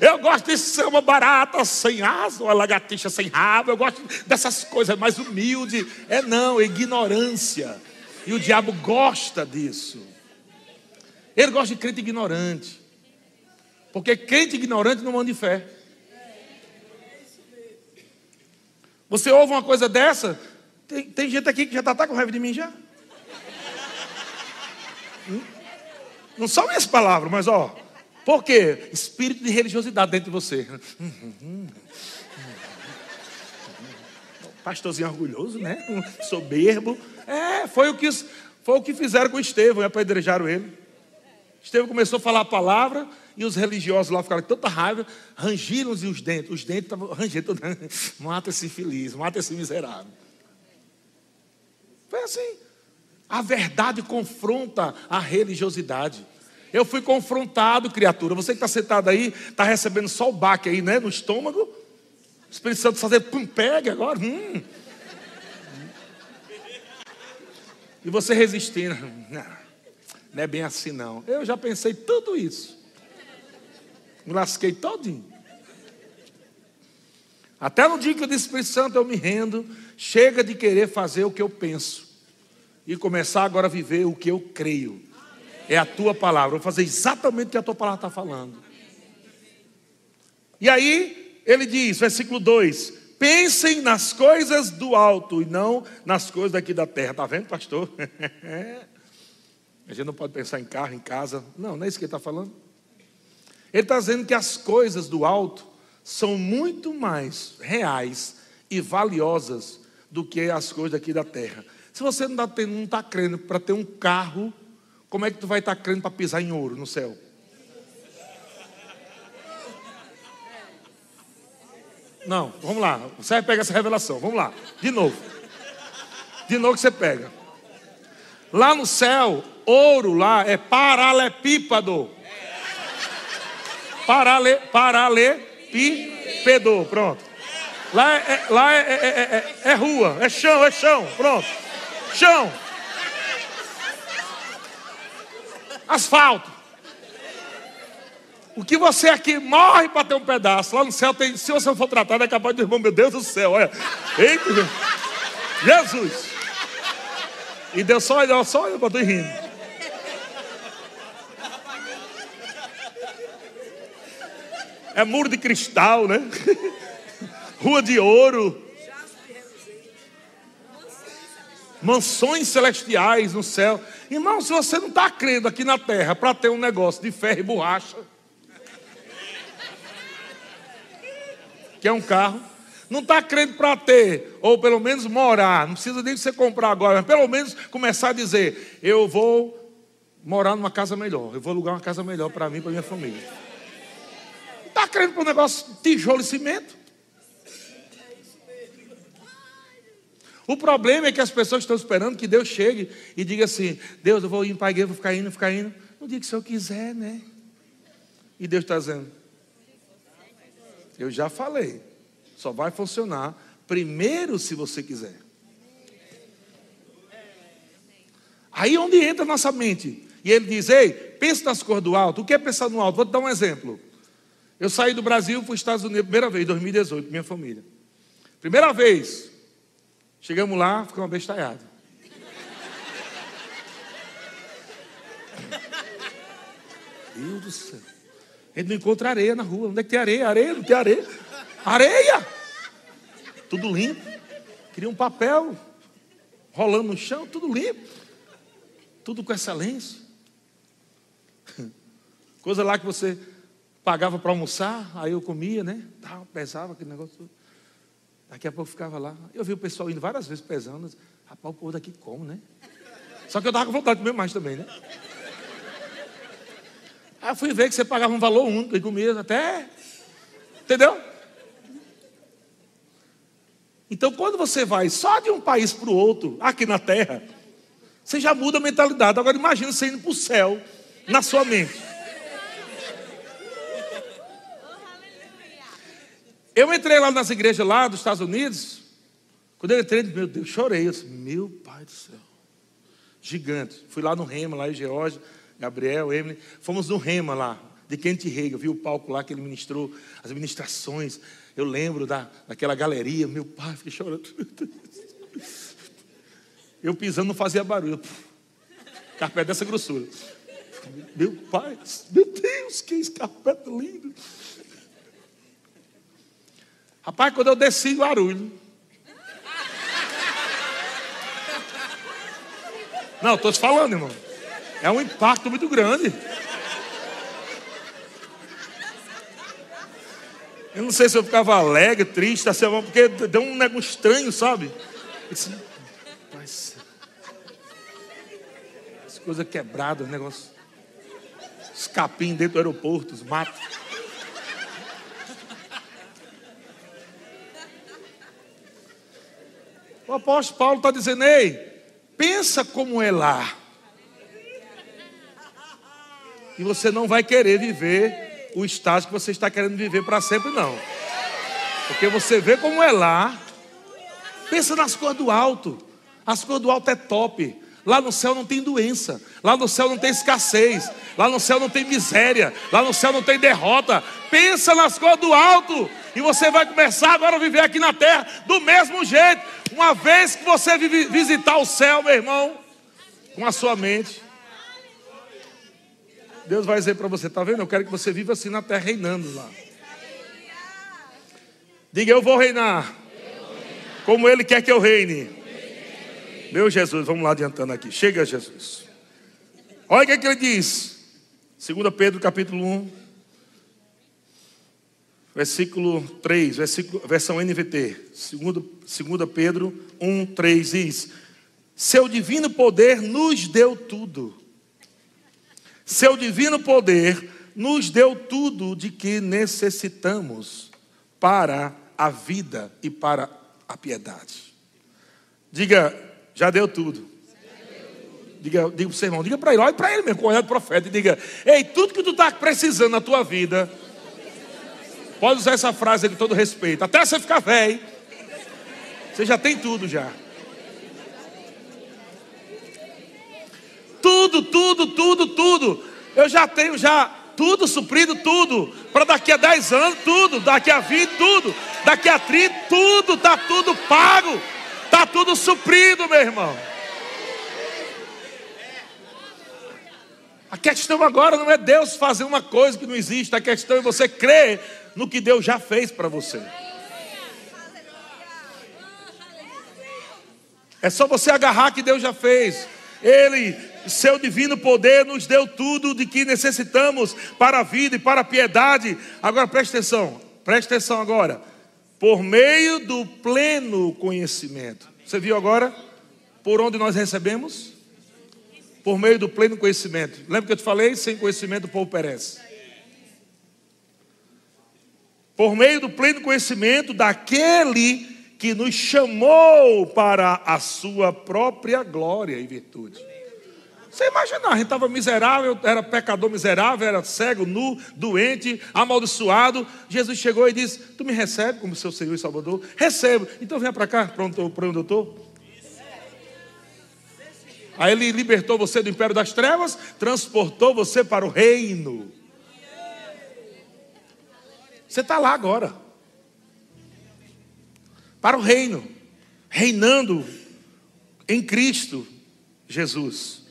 Eu gosto de ser uma barata sem asa, uma lagartixa sem rabo. Eu gosto dessas coisas mais humildes. É não, é ignorância. E o diabo gosta disso. Ele gosta de crente ignorante. Porque crente ignorante não manda de fé. Você ouve uma coisa dessa, tem, tem gente aqui que já está tá com raiva de mim já. Hum? Não são minhas palavras, mas ó. Por quê? Espírito de religiosidade dentro de você. Pastorzinho orgulhoso, né? Soberbo. É, foi o que, foi o que fizeram com Estevão, apedrejaram ele. Estevão começou a falar a palavra e os religiosos lá ficaram com tanta raiva, rangiram-se os dentes. Os dentes estavam rangendo. Mata esse infeliz, mata esse miserável. Foi assim. A verdade confronta a religiosidade. Eu fui confrontado, criatura. Você que está sentado aí, está recebendo só o baque aí, né? No estômago. O Espírito Santo fazer pum, pega agora. Hum. E você resistindo. Não. Não é bem assim, não. Eu já pensei tudo isso. Me lasquei todinho. Até no dia que eu disse Espírito Santo, eu me rendo. Chega de querer fazer o que eu penso. E começar agora a viver o que eu creio. É a tua palavra. Vou fazer exatamente o que a tua palavra está falando. E aí, ele diz, versículo 2: Pensem nas coisas do alto e não nas coisas daqui da terra. Está vendo, pastor? A gente não pode pensar em carro, em casa. Não, não é isso que ele está falando. Ele está dizendo que as coisas do alto são muito mais reais e valiosas do que as coisas daqui da terra. Se você não está tá crendo para ter um carro, como é que tu vai estar tá crendo para pisar em ouro no céu? Não, vamos lá. Você vai pegar essa revelação. Vamos lá. De novo. De novo que você pega. Lá no céu, ouro lá é paralepípado. Parale, paralepípedo, pronto. Lá, é, é lá é, é, é, é, rua, é chão, é chão, pronto. Chão. Asfalto. O que você aqui morre para ter um pedaço, lá no céu tem, se você for tratado, é capaz de irmão, meu Deus do céu, olha. Eita, Jesus. E Deus só olha, só olha para tu rindo. É muro de cristal, né? Rua de ouro. Mansões celestiais no céu. Irmão, se você não está crendo aqui na terra para ter um negócio de ferro e borracha, que é um carro, não está crendo para ter, ou pelo menos morar, não precisa nem você comprar agora, mas pelo menos começar a dizer: eu vou morar numa casa melhor, eu vou alugar uma casa melhor para mim e para minha família. Está crendo para um negócio tijolo e cimento? O problema é que as pessoas estão esperando que Deus chegue e diga assim: Deus, eu vou ir para a igreja, vou ficar indo, ficar indo. No dia que o Senhor quiser, né? E Deus está dizendo: Eu já falei, só vai funcionar primeiro se você quiser. Aí é onde entra a nossa mente. E ele diz: Ei, pensa nas cores do alto. O que é pensar no alto? Vou te dar um exemplo. Eu saí do Brasil, fui para os Estados Unidos, primeira vez, 2018, minha família. Primeira vez. Chegamos lá, ficamos abestalhados. Deus do céu. A gente não encontra areia na rua. Onde é que tem areia? Areia, não tem areia. Areia! Tudo limpo. Queria um papel rolando no chão, tudo limpo. Tudo com excelência. Coisa lá que você pagava para almoçar, aí eu comia, né? Tava, pesava aquele negócio. Daqui a pouco ficava lá. Eu vi o pessoal indo várias vezes pesando. Rapaz, o povo daqui come, né? Só que eu estava com vontade de comer mais também, né? Aí eu fui ver que você pagava um valor único e comia até. Entendeu? Então, quando você vai só de um país para o outro, aqui na terra, você já muda a mentalidade. Agora, imagina você indo para o céu, na sua mente. Eu entrei lá nas igrejas lá dos Estados Unidos. Quando eu entrei, meu Deus, chorei. Eu disse, meu pai do céu. Gigante. Fui lá no Rema, lá em Geórgia, Gabriel, Emily. Fomos no Rema lá, de Kent Rega. Vi o palco lá que ele ministrou, as ministrações. Eu lembro da, daquela galeria. Meu pai, fiquei chorando. Eu pisando não fazia barulho. Carpete dessa grossura. Meu pai, meu Deus, que escarpete lindo. Rapaz, quando eu desci em Guarulhos. Não, estou te falando, irmão. É um impacto muito grande. Eu não sei se eu ficava alegre, triste, assim, porque deu um negócio estranho, sabe? Disse, as coisas quebradas, negócio. Os capim dentro do aeroporto, os matos. O apóstolo Paulo está dizendo: ei, pensa como é lá. E você não vai querer viver o estágio que você está querendo viver para sempre, não. Porque você vê como é lá. Pensa nas coisas do alto. As coisas do alto é top. Lá no céu não tem doença. Lá no céu não tem escassez. Lá no céu não tem miséria. Lá no céu não tem derrota. Pensa nas coisas do alto. E você vai começar agora a viver aqui na terra do mesmo jeito. Uma vez que você visitar o céu, meu irmão, com a sua mente, Deus vai dizer para você: está vendo? Eu quero que você viva assim na terra, reinando lá. Diga, eu vou reinar. Como Ele quer que eu reine. Meu Jesus, vamos lá adiantando aqui. Chega, Jesus. Olha o que, é que ele diz. 2 Pedro capítulo 1 versículo 3, versículo, versão NVT, 2 Pedro 1, 3 diz: Seu divino poder nos deu tudo. Seu divino poder nos deu tudo de que necessitamos para a vida e para a piedade. Diga, já deu tudo. Diga, diga para o seu irmão, diga para ele, olha para ele mesmo, com o profeta, e diga: Ei, tudo que tu está precisando na tua vida Pode usar essa frase com todo respeito. Até você ficar velho, você já tem tudo já. Tudo, tudo, tudo, tudo. Eu já tenho já tudo suprido, tudo. Para daqui a 10 anos, tudo. Daqui a 20, tudo. Daqui a 30, tudo. Está tudo pago. Está tudo suprido, meu irmão. A questão agora não é Deus fazer uma coisa que não existe. A questão é você crer no que Deus já fez para você. É só você agarrar que Deus já fez. Ele, seu divino poder, nos deu tudo de que necessitamos para a vida e para a piedade. Agora preste atenção, preste atenção agora. Por meio do pleno conhecimento. Você viu agora? Por onde nós recebemos? Por meio do pleno conhecimento. Lembra que eu te falei? Sem conhecimento o povo perece por meio do pleno conhecimento daquele que nos chamou para a sua própria glória e virtude. Você imagina, a gente estava miserável, era pecador miserável, era cego, nu, doente, amaldiçoado. Jesus chegou e disse: Tu me recebe como seu Senhor e Salvador? Recebo. Então venha para cá, para onde eu estou. Aí ele libertou você do império das trevas, transportou você para o reino. Você está lá agora. Para o reino, reinando em Cristo Jesus.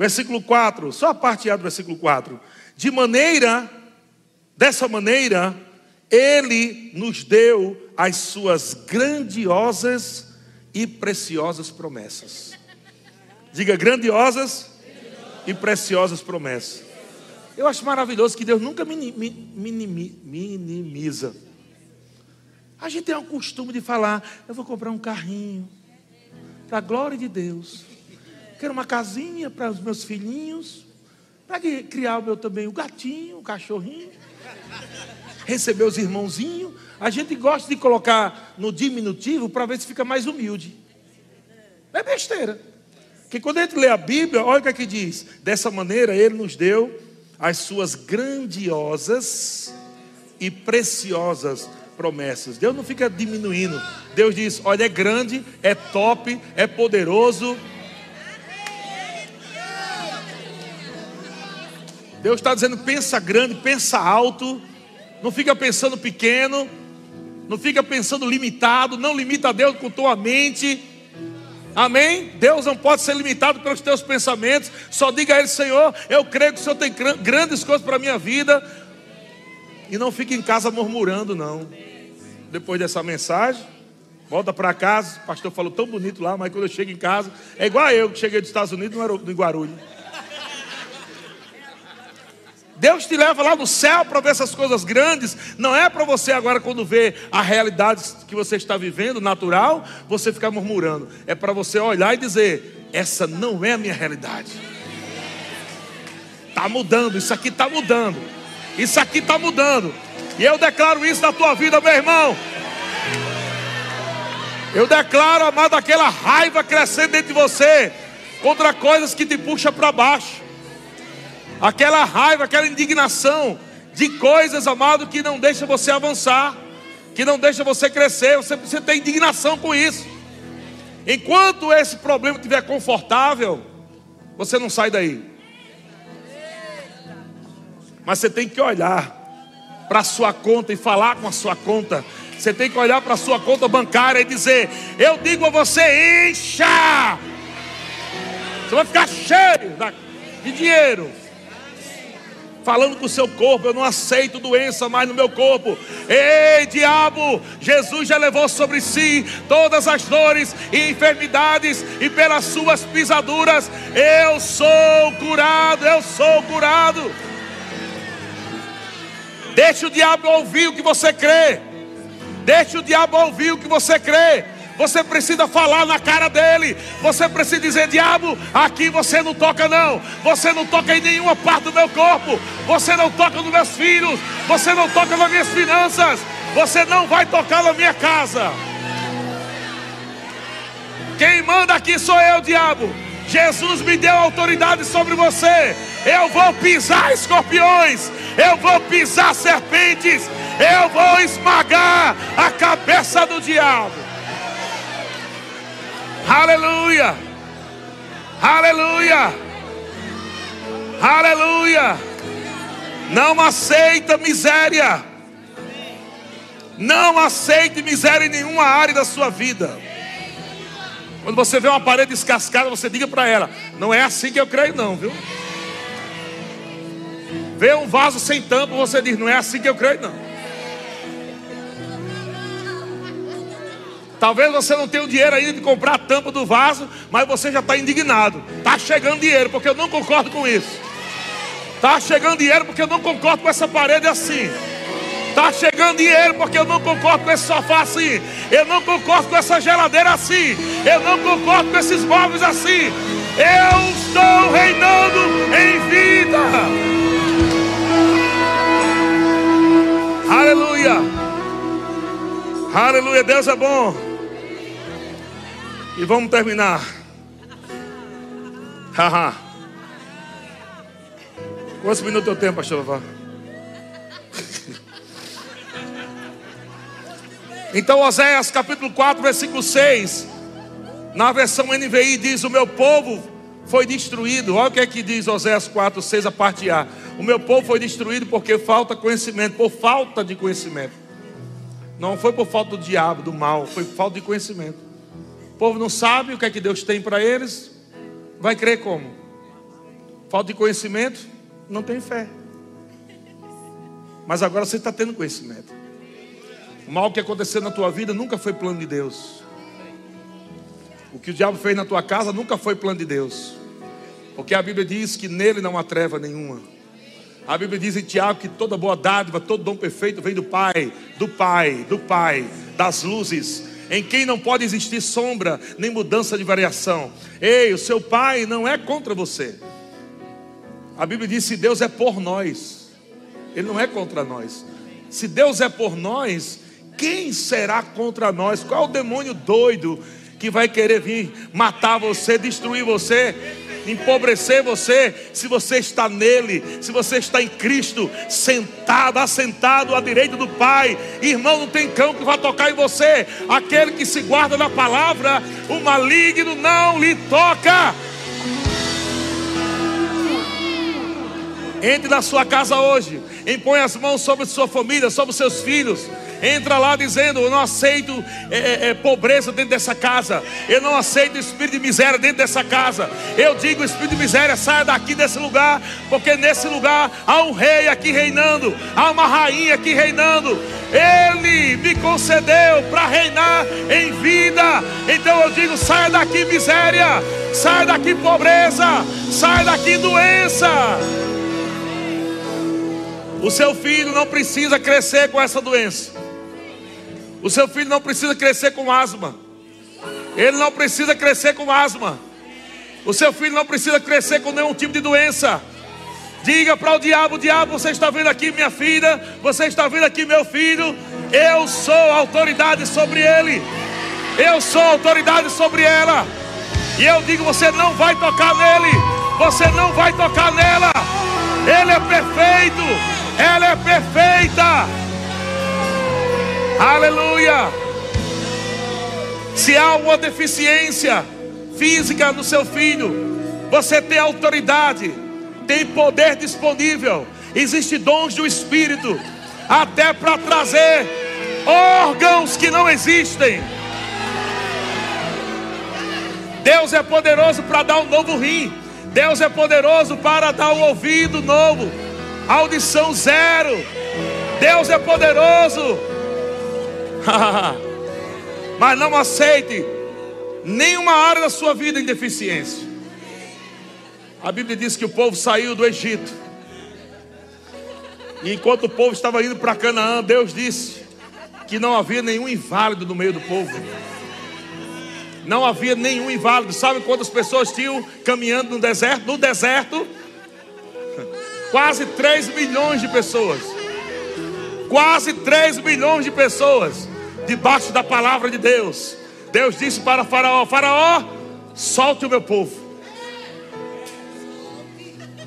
Versículo 4, só a parte A do versículo 4. De maneira, dessa maneira, Ele nos deu as suas grandiosas e preciosas promessas. Diga grandiosas e preciosas promessas. Eu acho maravilhoso que Deus nunca minimiza. A gente tem o costume de falar: eu vou comprar um carrinho, para a glória de Deus. Quero uma casinha para os meus filhinhos, para criar o meu também o gatinho, o cachorrinho, receber os irmãozinhos. A gente gosta de colocar no diminutivo para ver se fica mais humilde. É besteira. Porque quando a gente lê a Bíblia, olha o que aqui é diz. Dessa maneira ele nos deu as suas grandiosas e preciosas promessas. Deus não fica diminuindo. Deus diz: olha, é grande, é top, é poderoso. Deus está dizendo: pensa grande, pensa alto, não fica pensando pequeno, não fica pensando limitado, não limita Deus com tua mente. Amém? Deus não pode ser limitado pelos teus pensamentos. Só diga a Ele, Senhor, eu creio que o Senhor tem grandes coisas para a minha vida. E não fique em casa murmurando, não. Depois dessa mensagem, volta para casa. O pastor falou tão bonito lá, mas quando eu chego em casa, é igual eu que cheguei dos Estados Unidos no Guarulhos. Deus te leva lá no céu para ver essas coisas grandes. Não é para você agora, quando vê a realidade que você está vivendo, natural, você ficar murmurando. É para você olhar e dizer: essa não é a minha realidade. Está mudando, isso aqui está mudando. Isso aqui está mudando. E eu declaro isso na tua vida, meu irmão. Eu declaro, amado, aquela raiva crescendo dentro de você contra coisas que te puxam para baixo aquela raiva, aquela indignação de coisas, amado, que não deixa você avançar, que não deixa você crescer. Você precisa ter indignação com isso. Enquanto esse problema estiver confortável, você não sai daí. Mas você tem que olhar para a sua conta e falar com a sua conta. Você tem que olhar para a sua conta bancária e dizer: Eu digo a você, encha. Você vai ficar cheio de dinheiro falando com o seu corpo. Eu não aceito doença mais no meu corpo. Ei, diabo, Jesus já levou sobre si todas as dores e enfermidades, e pelas suas pisaduras eu sou curado. Eu sou curado. Deixa o diabo ouvir o que você crê. Deixa o diabo ouvir o que você crê. Você precisa falar na cara dele. Você precisa dizer: Diabo, aqui você não toca, não. Você não toca em nenhuma parte do meu corpo. Você não toca nos meus filhos. Você não toca nas minhas finanças. Você não vai tocar na minha casa. Quem manda aqui sou eu, diabo. Jesus me deu autoridade sobre você. Eu vou pisar escorpiões. Eu vou pisar serpentes. Eu vou esmagar a cabeça do diabo. Aleluia! Aleluia! Aleluia! Não aceita miséria. Não aceite miséria em nenhuma área da sua vida. Quando você vê uma parede descascada, você diga para ela: Não é assim que eu creio, não, viu? Vê um vaso sem tampa, você diz: Não é assim que eu creio, não. Talvez você não tenha o dinheiro ainda de comprar a tampa do vaso, mas você já está indignado. Está chegando dinheiro, porque eu não concordo com isso. Está chegando dinheiro porque eu não concordo com essa parede assim. Está chegando dinheiro porque eu não concordo com esse sofá assim. Eu não concordo com essa geladeira assim. Eu não concordo com esses móveis assim. Eu estou reinando em vida. Aleluia. Aleluia. Deus é bom. E vamos terminar. Haha. Quantos minutos eu tenho, pastor Vavá? Então, Oséias capítulo 4, versículo 6, na versão NVI diz: O meu povo foi destruído. Olha o que é que diz Oséias 4, 6, a parte A. O meu povo foi destruído porque falta conhecimento, por falta de conhecimento. Não foi por falta do diabo, do mal, foi por falta de conhecimento povo não sabe o que é que Deus tem para eles, vai crer como? Falta de conhecimento? Não tem fé. Mas agora você está tendo conhecimento. O mal que aconteceu na tua vida nunca foi plano de Deus. O que o diabo fez na tua casa nunca foi plano de Deus. Porque a Bíblia diz que nele não há treva nenhuma. A Bíblia diz em Tiago que toda boa dádiva, todo dom perfeito vem do Pai, do Pai, do Pai, das luzes, em quem não pode existir sombra nem mudança de variação. Ei, o seu Pai não é contra você. A Bíblia diz: se Deus é por nós, Ele não é contra nós. Se Deus é por nós, quem será contra nós? Qual é o demônio doido que vai querer vir matar você, destruir você? Empobrecer você, se você está nele, se você está em Cristo, sentado, assentado à direita do Pai. Irmão, não tem cão que vai tocar em você. Aquele que se guarda na palavra, o maligno não lhe toca. Entre na sua casa hoje, impõe as mãos sobre sua família, sobre seus filhos entra lá dizendo: Eu não aceito é, é, é, pobreza dentro dessa casa, eu não aceito espírito de miséria dentro dessa casa. Eu digo: Espírito de miséria, saia daqui desse lugar, porque nesse lugar há um rei aqui reinando, há uma rainha aqui reinando. Ele me concedeu para reinar em vida. Então eu digo: saia daqui, miséria, saia daqui, pobreza, saia daqui, doença. O seu filho não precisa crescer com essa doença. O seu filho não precisa crescer com asma. Ele não precisa crescer com asma. O seu filho não precisa crescer com nenhum tipo de doença. Diga para o diabo: Diabo, você está vendo aqui minha filha, você está vendo aqui meu filho. Eu sou autoridade sobre ele. Eu sou autoridade sobre ela. E eu digo: Você não vai tocar nele. Você não vai tocar nela. Ele é perfeito. Ela é perfeita. Aleluia! Se há alguma deficiência física no seu filho, você tem autoridade, tem poder disponível, existe dons do Espírito, até para trazer órgãos que não existem. Deus é poderoso para dar um novo rim. Deus é poderoso para dar um ouvido novo, audição zero. Deus é poderoso Mas não aceite nenhuma área da sua vida em deficiência. A Bíblia diz que o povo saiu do Egito. E enquanto o povo estava indo para Canaã, Deus disse que não havia nenhum inválido no meio do povo. Não havia nenhum inválido. Sabe quantas pessoas tinham caminhando no deserto? No deserto, quase 3 milhões de pessoas. Quase 3 milhões de pessoas debaixo da palavra de Deus. Deus disse para Faraó: Faraó, solte o meu povo.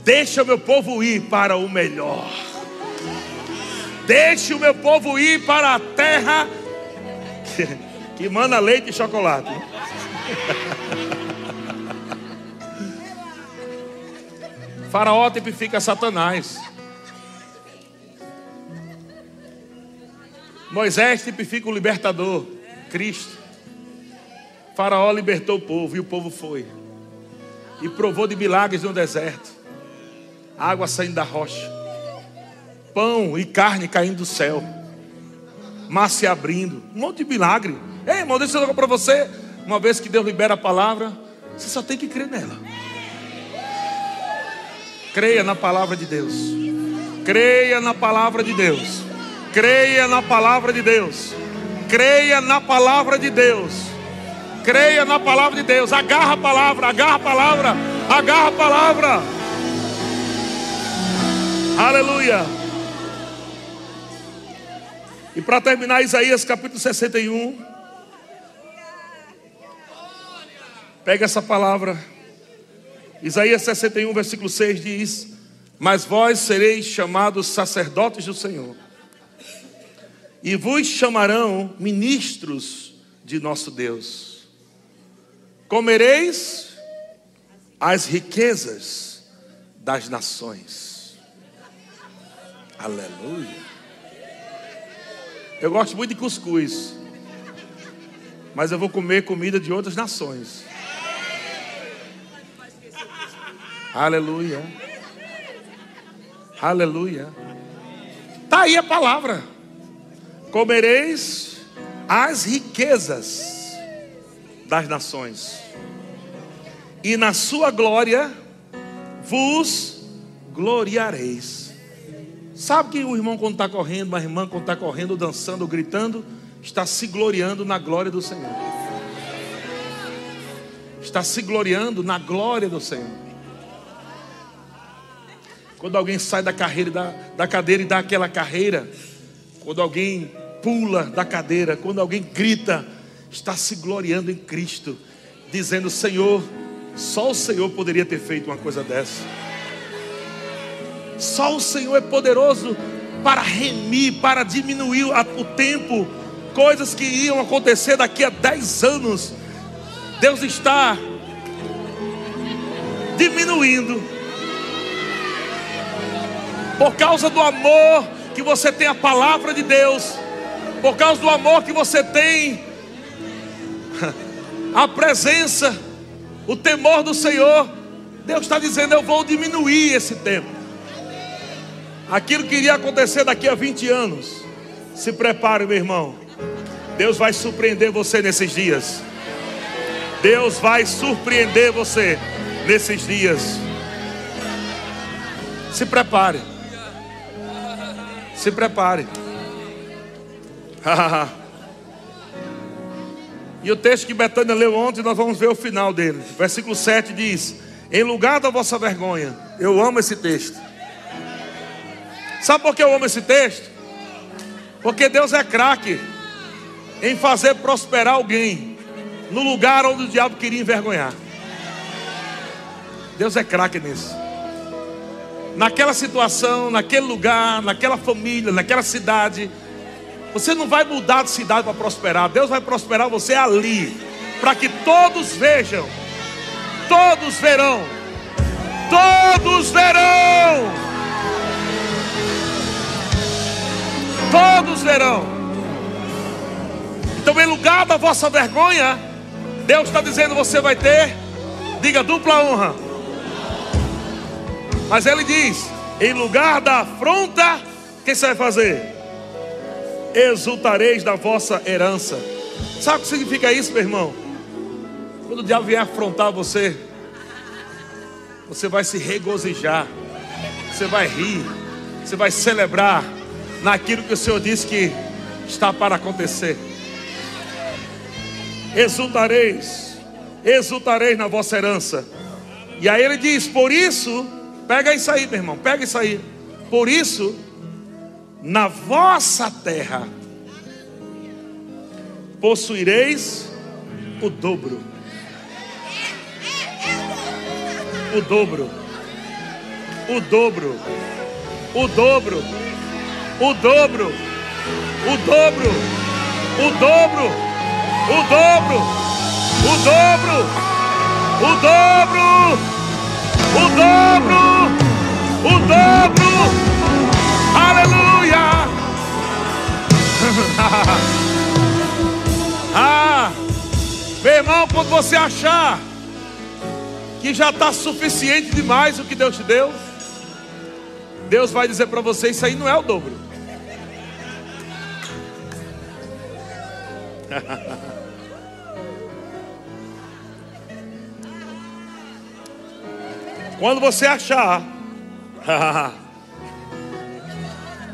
Deixa o meu povo ir para o melhor. Deixe o meu povo ir para a terra que, que manda leite e chocolate. Faraó tipifica Satanás. Moisés tipifica o libertador, Cristo. Faraó libertou o povo e o povo foi. E provou de milagres no deserto. Água saindo da rocha. Pão e carne caindo do céu. Mar se abrindo. Um monte de milagre. Ei, irmão, deixa eu para você. Uma vez que Deus libera a palavra, você só tem que crer nela. Creia na palavra de Deus. Creia na palavra de Deus. Creia na palavra de Deus. Creia na palavra de Deus. Creia na palavra de Deus. Agarra a palavra, agarra a palavra, agarra a palavra. Aleluia. E para terminar, Isaías capítulo 61. Pega essa palavra. Isaías 61, versículo 6 diz: Mas vós sereis chamados sacerdotes do Senhor e vos chamarão ministros de nosso Deus. Comereis as riquezas das nações. Aleluia. Eu gosto muito de cuscuz, mas eu vou comer comida de outras nações. Aleluia. Aleluia. Está aí a palavra. Comereis as riquezas das nações, e na sua glória vos gloriareis. Sabe que o irmão, quando está correndo, a irmã, quando está correndo, dançando, gritando, está se gloriando na glória do Senhor. Está se gloriando na glória do Senhor. Quando alguém sai da carreira, da, da cadeira e dá aquela carreira, quando alguém pula da cadeira, quando alguém grita, está se gloriando em Cristo, dizendo: Senhor, só o Senhor poderia ter feito uma coisa dessa. Só o Senhor é poderoso para remir, para diminuir o tempo, coisas que iam acontecer daqui a dez anos. Deus está diminuindo, por causa do amor que você tem a palavra de Deus, por causa do amor que você tem, a presença, o temor do Senhor, Deus está dizendo: Eu vou diminuir esse tempo. Aquilo que iria acontecer daqui a 20 anos, se prepare, meu irmão. Deus vai surpreender você nesses dias. Deus vai surpreender você nesses dias. Se prepare. Se prepare. e o texto que Betânia leu ontem, nós vamos ver o final dele. Versículo 7 diz: Em lugar da vossa vergonha, eu amo esse texto. Sabe por que eu amo esse texto? Porque Deus é craque em fazer prosperar alguém no lugar onde o diabo queria envergonhar. Deus é craque nisso. Naquela situação, naquele lugar, naquela família, naquela cidade, você não vai mudar de cidade para prosperar. Deus vai prosperar você ali, para que todos vejam. Todos verão. Todos verão. Todos verão. Então, em lugar da vossa vergonha, Deus está dizendo: você vai ter, diga dupla honra. Mas Ele diz: em lugar da afronta, o que você vai fazer? Exultareis da vossa herança. Sabe o que significa isso, meu irmão? Quando o diabo vier afrontar você, você vai se regozijar, você vai rir, você vai celebrar naquilo que o Senhor disse que está para acontecer. Exultareis, exultareis na vossa herança. E aí ele diz: Por isso, pega isso aí, meu irmão, pega isso aí. Por isso, na vossa terra possuireis o dobro. O dobro. O dobro. O dobro. O dobro. O dobro. O dobro. O dobro. O dobro. O dobro. O dobro. O dobro. ah, meu irmão, quando você achar que já está suficiente demais o que Deus te deu, Deus vai dizer para você: Isso aí não é o dobro. Quando você achar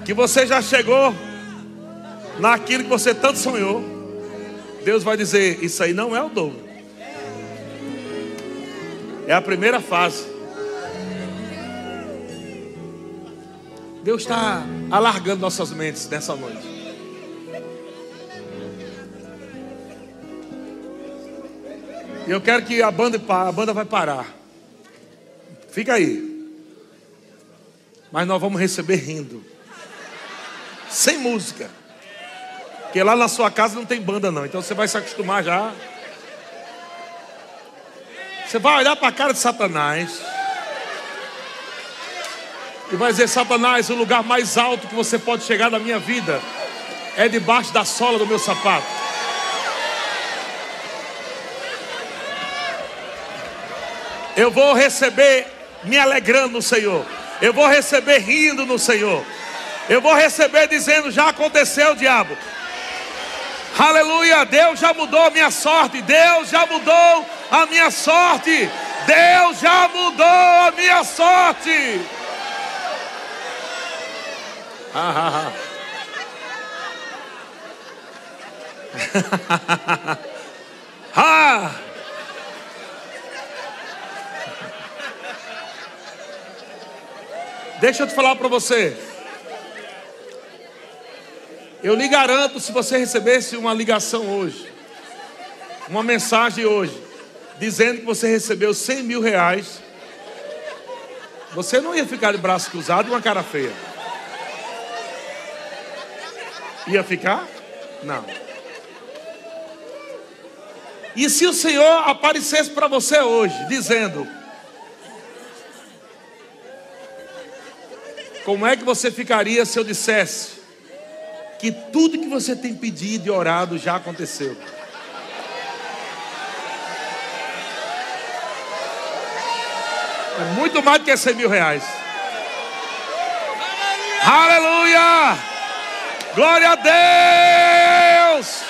que você já chegou naquilo que você tanto sonhou, Deus vai dizer: Isso aí não é o dobro, é a primeira fase. Deus está alargando nossas mentes nessa noite. E eu quero que a banda, a banda vai parar. Fica aí. Mas nós vamos receber rindo sem música. Porque lá na sua casa não tem banda, não. Então você vai se acostumar já. Você vai olhar para a cara de Satanás. E vai dizer: Satanás, o lugar mais alto que você pode chegar na minha vida é debaixo da sola do meu sapato. Eu vou receber me alegrando no Senhor. Eu vou receber rindo no Senhor. Eu vou receber dizendo: já aconteceu, diabo. Aleluia, Deus já mudou a minha sorte. Deus já mudou a minha sorte. Deus já mudou a minha sorte. Ah, ah. Deixa eu te falar para você. Eu lhe garanto, se você recebesse uma ligação hoje, uma mensagem hoje, dizendo que você recebeu 100 mil reais, você não ia ficar de braço cruzado e uma cara feia. Ia ficar? Não. E se o Senhor aparecesse para você hoje, dizendo: Como é que você ficaria se eu dissesse que tudo que você tem pedido e orado já aconteceu? É muito mais do que 100 mil reais. Aleluia! Glória a Deus!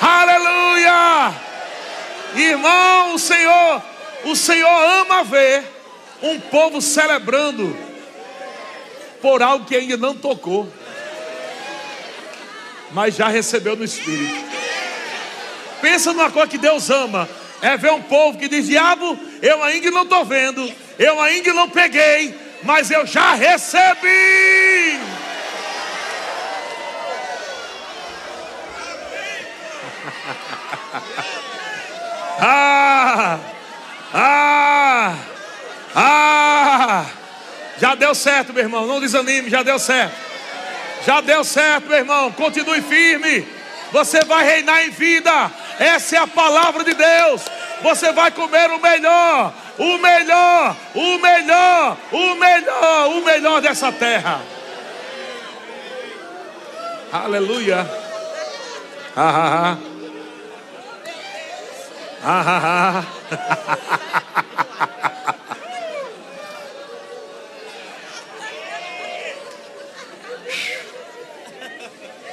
Aleluia! Irmão, o Senhor, o Senhor ama ver um povo celebrando por algo que ainda não tocou, mas já recebeu no Espírito. Pensa numa coisa que Deus ama, é ver um povo que diz: Diabo, eu ainda não estou vendo, eu ainda não peguei, mas eu já recebi. ah, ah, ah. Já deu certo, meu irmão. Não desanime, já deu certo. Já deu certo, meu irmão. Continue firme. Você vai reinar em vida. Essa é a palavra de Deus. Você vai comer o melhor, o melhor, o melhor, o melhor, o melhor dessa terra. Aleluia. Ah, ah, ah. Ah, ah, ah.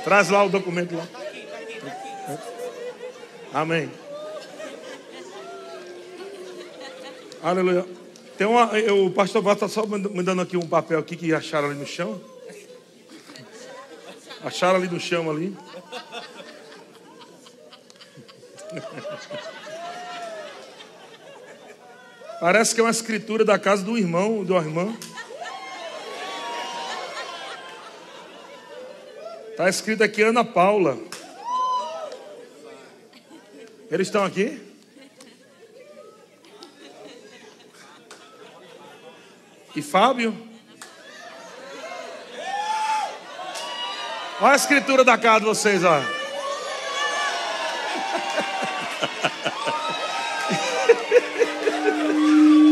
Traz lá o documento lá. Amém. Aleluia. Tem uma, o pastor Vata está só mandando aqui um papel aqui que acharam ali no chão. Acharam ali no chão ali. Parece que é uma escritura da casa do irmão, do irmão. Está escrito aqui Ana Paula. Eles estão aqui? E Fábio? Olha a escritura da casa de vocês, ó.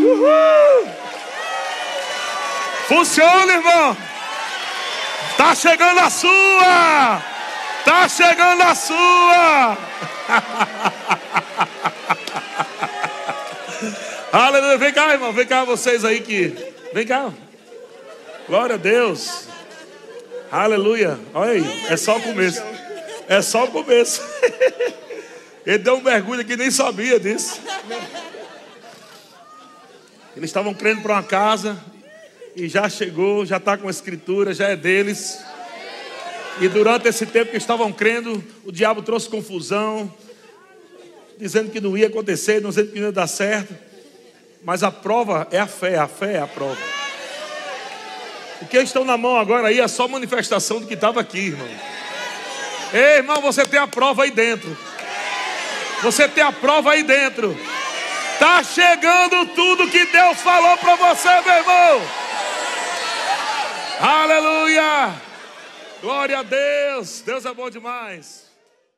Uhul. Funciona, irmão. Tá chegando a sua! Tá chegando a sua! Aleluia, vem cá, irmão, vem cá vocês aí que. Vem cá. Glória a Deus. Aleluia. Olha aí, é só o começo. É só o começo. Ele deu um mergulho aqui, nem sabia disso. Eles estavam crendo para uma casa e já chegou, já está com a escritura, já é deles. E durante esse tempo que estavam crendo, o diabo trouxe confusão, dizendo que não ia acontecer, dizendo que não ia dar certo. Mas a prova é a fé, a fé é a prova. O que estão na mão agora aí é só manifestação do que estava aqui, irmão. Ei, irmão, você tem a prova aí dentro. Você tem a prova aí dentro. Tá chegando tudo que Deus falou para você, meu irmão. Aleluia! Glória a Deus! Deus é bom demais.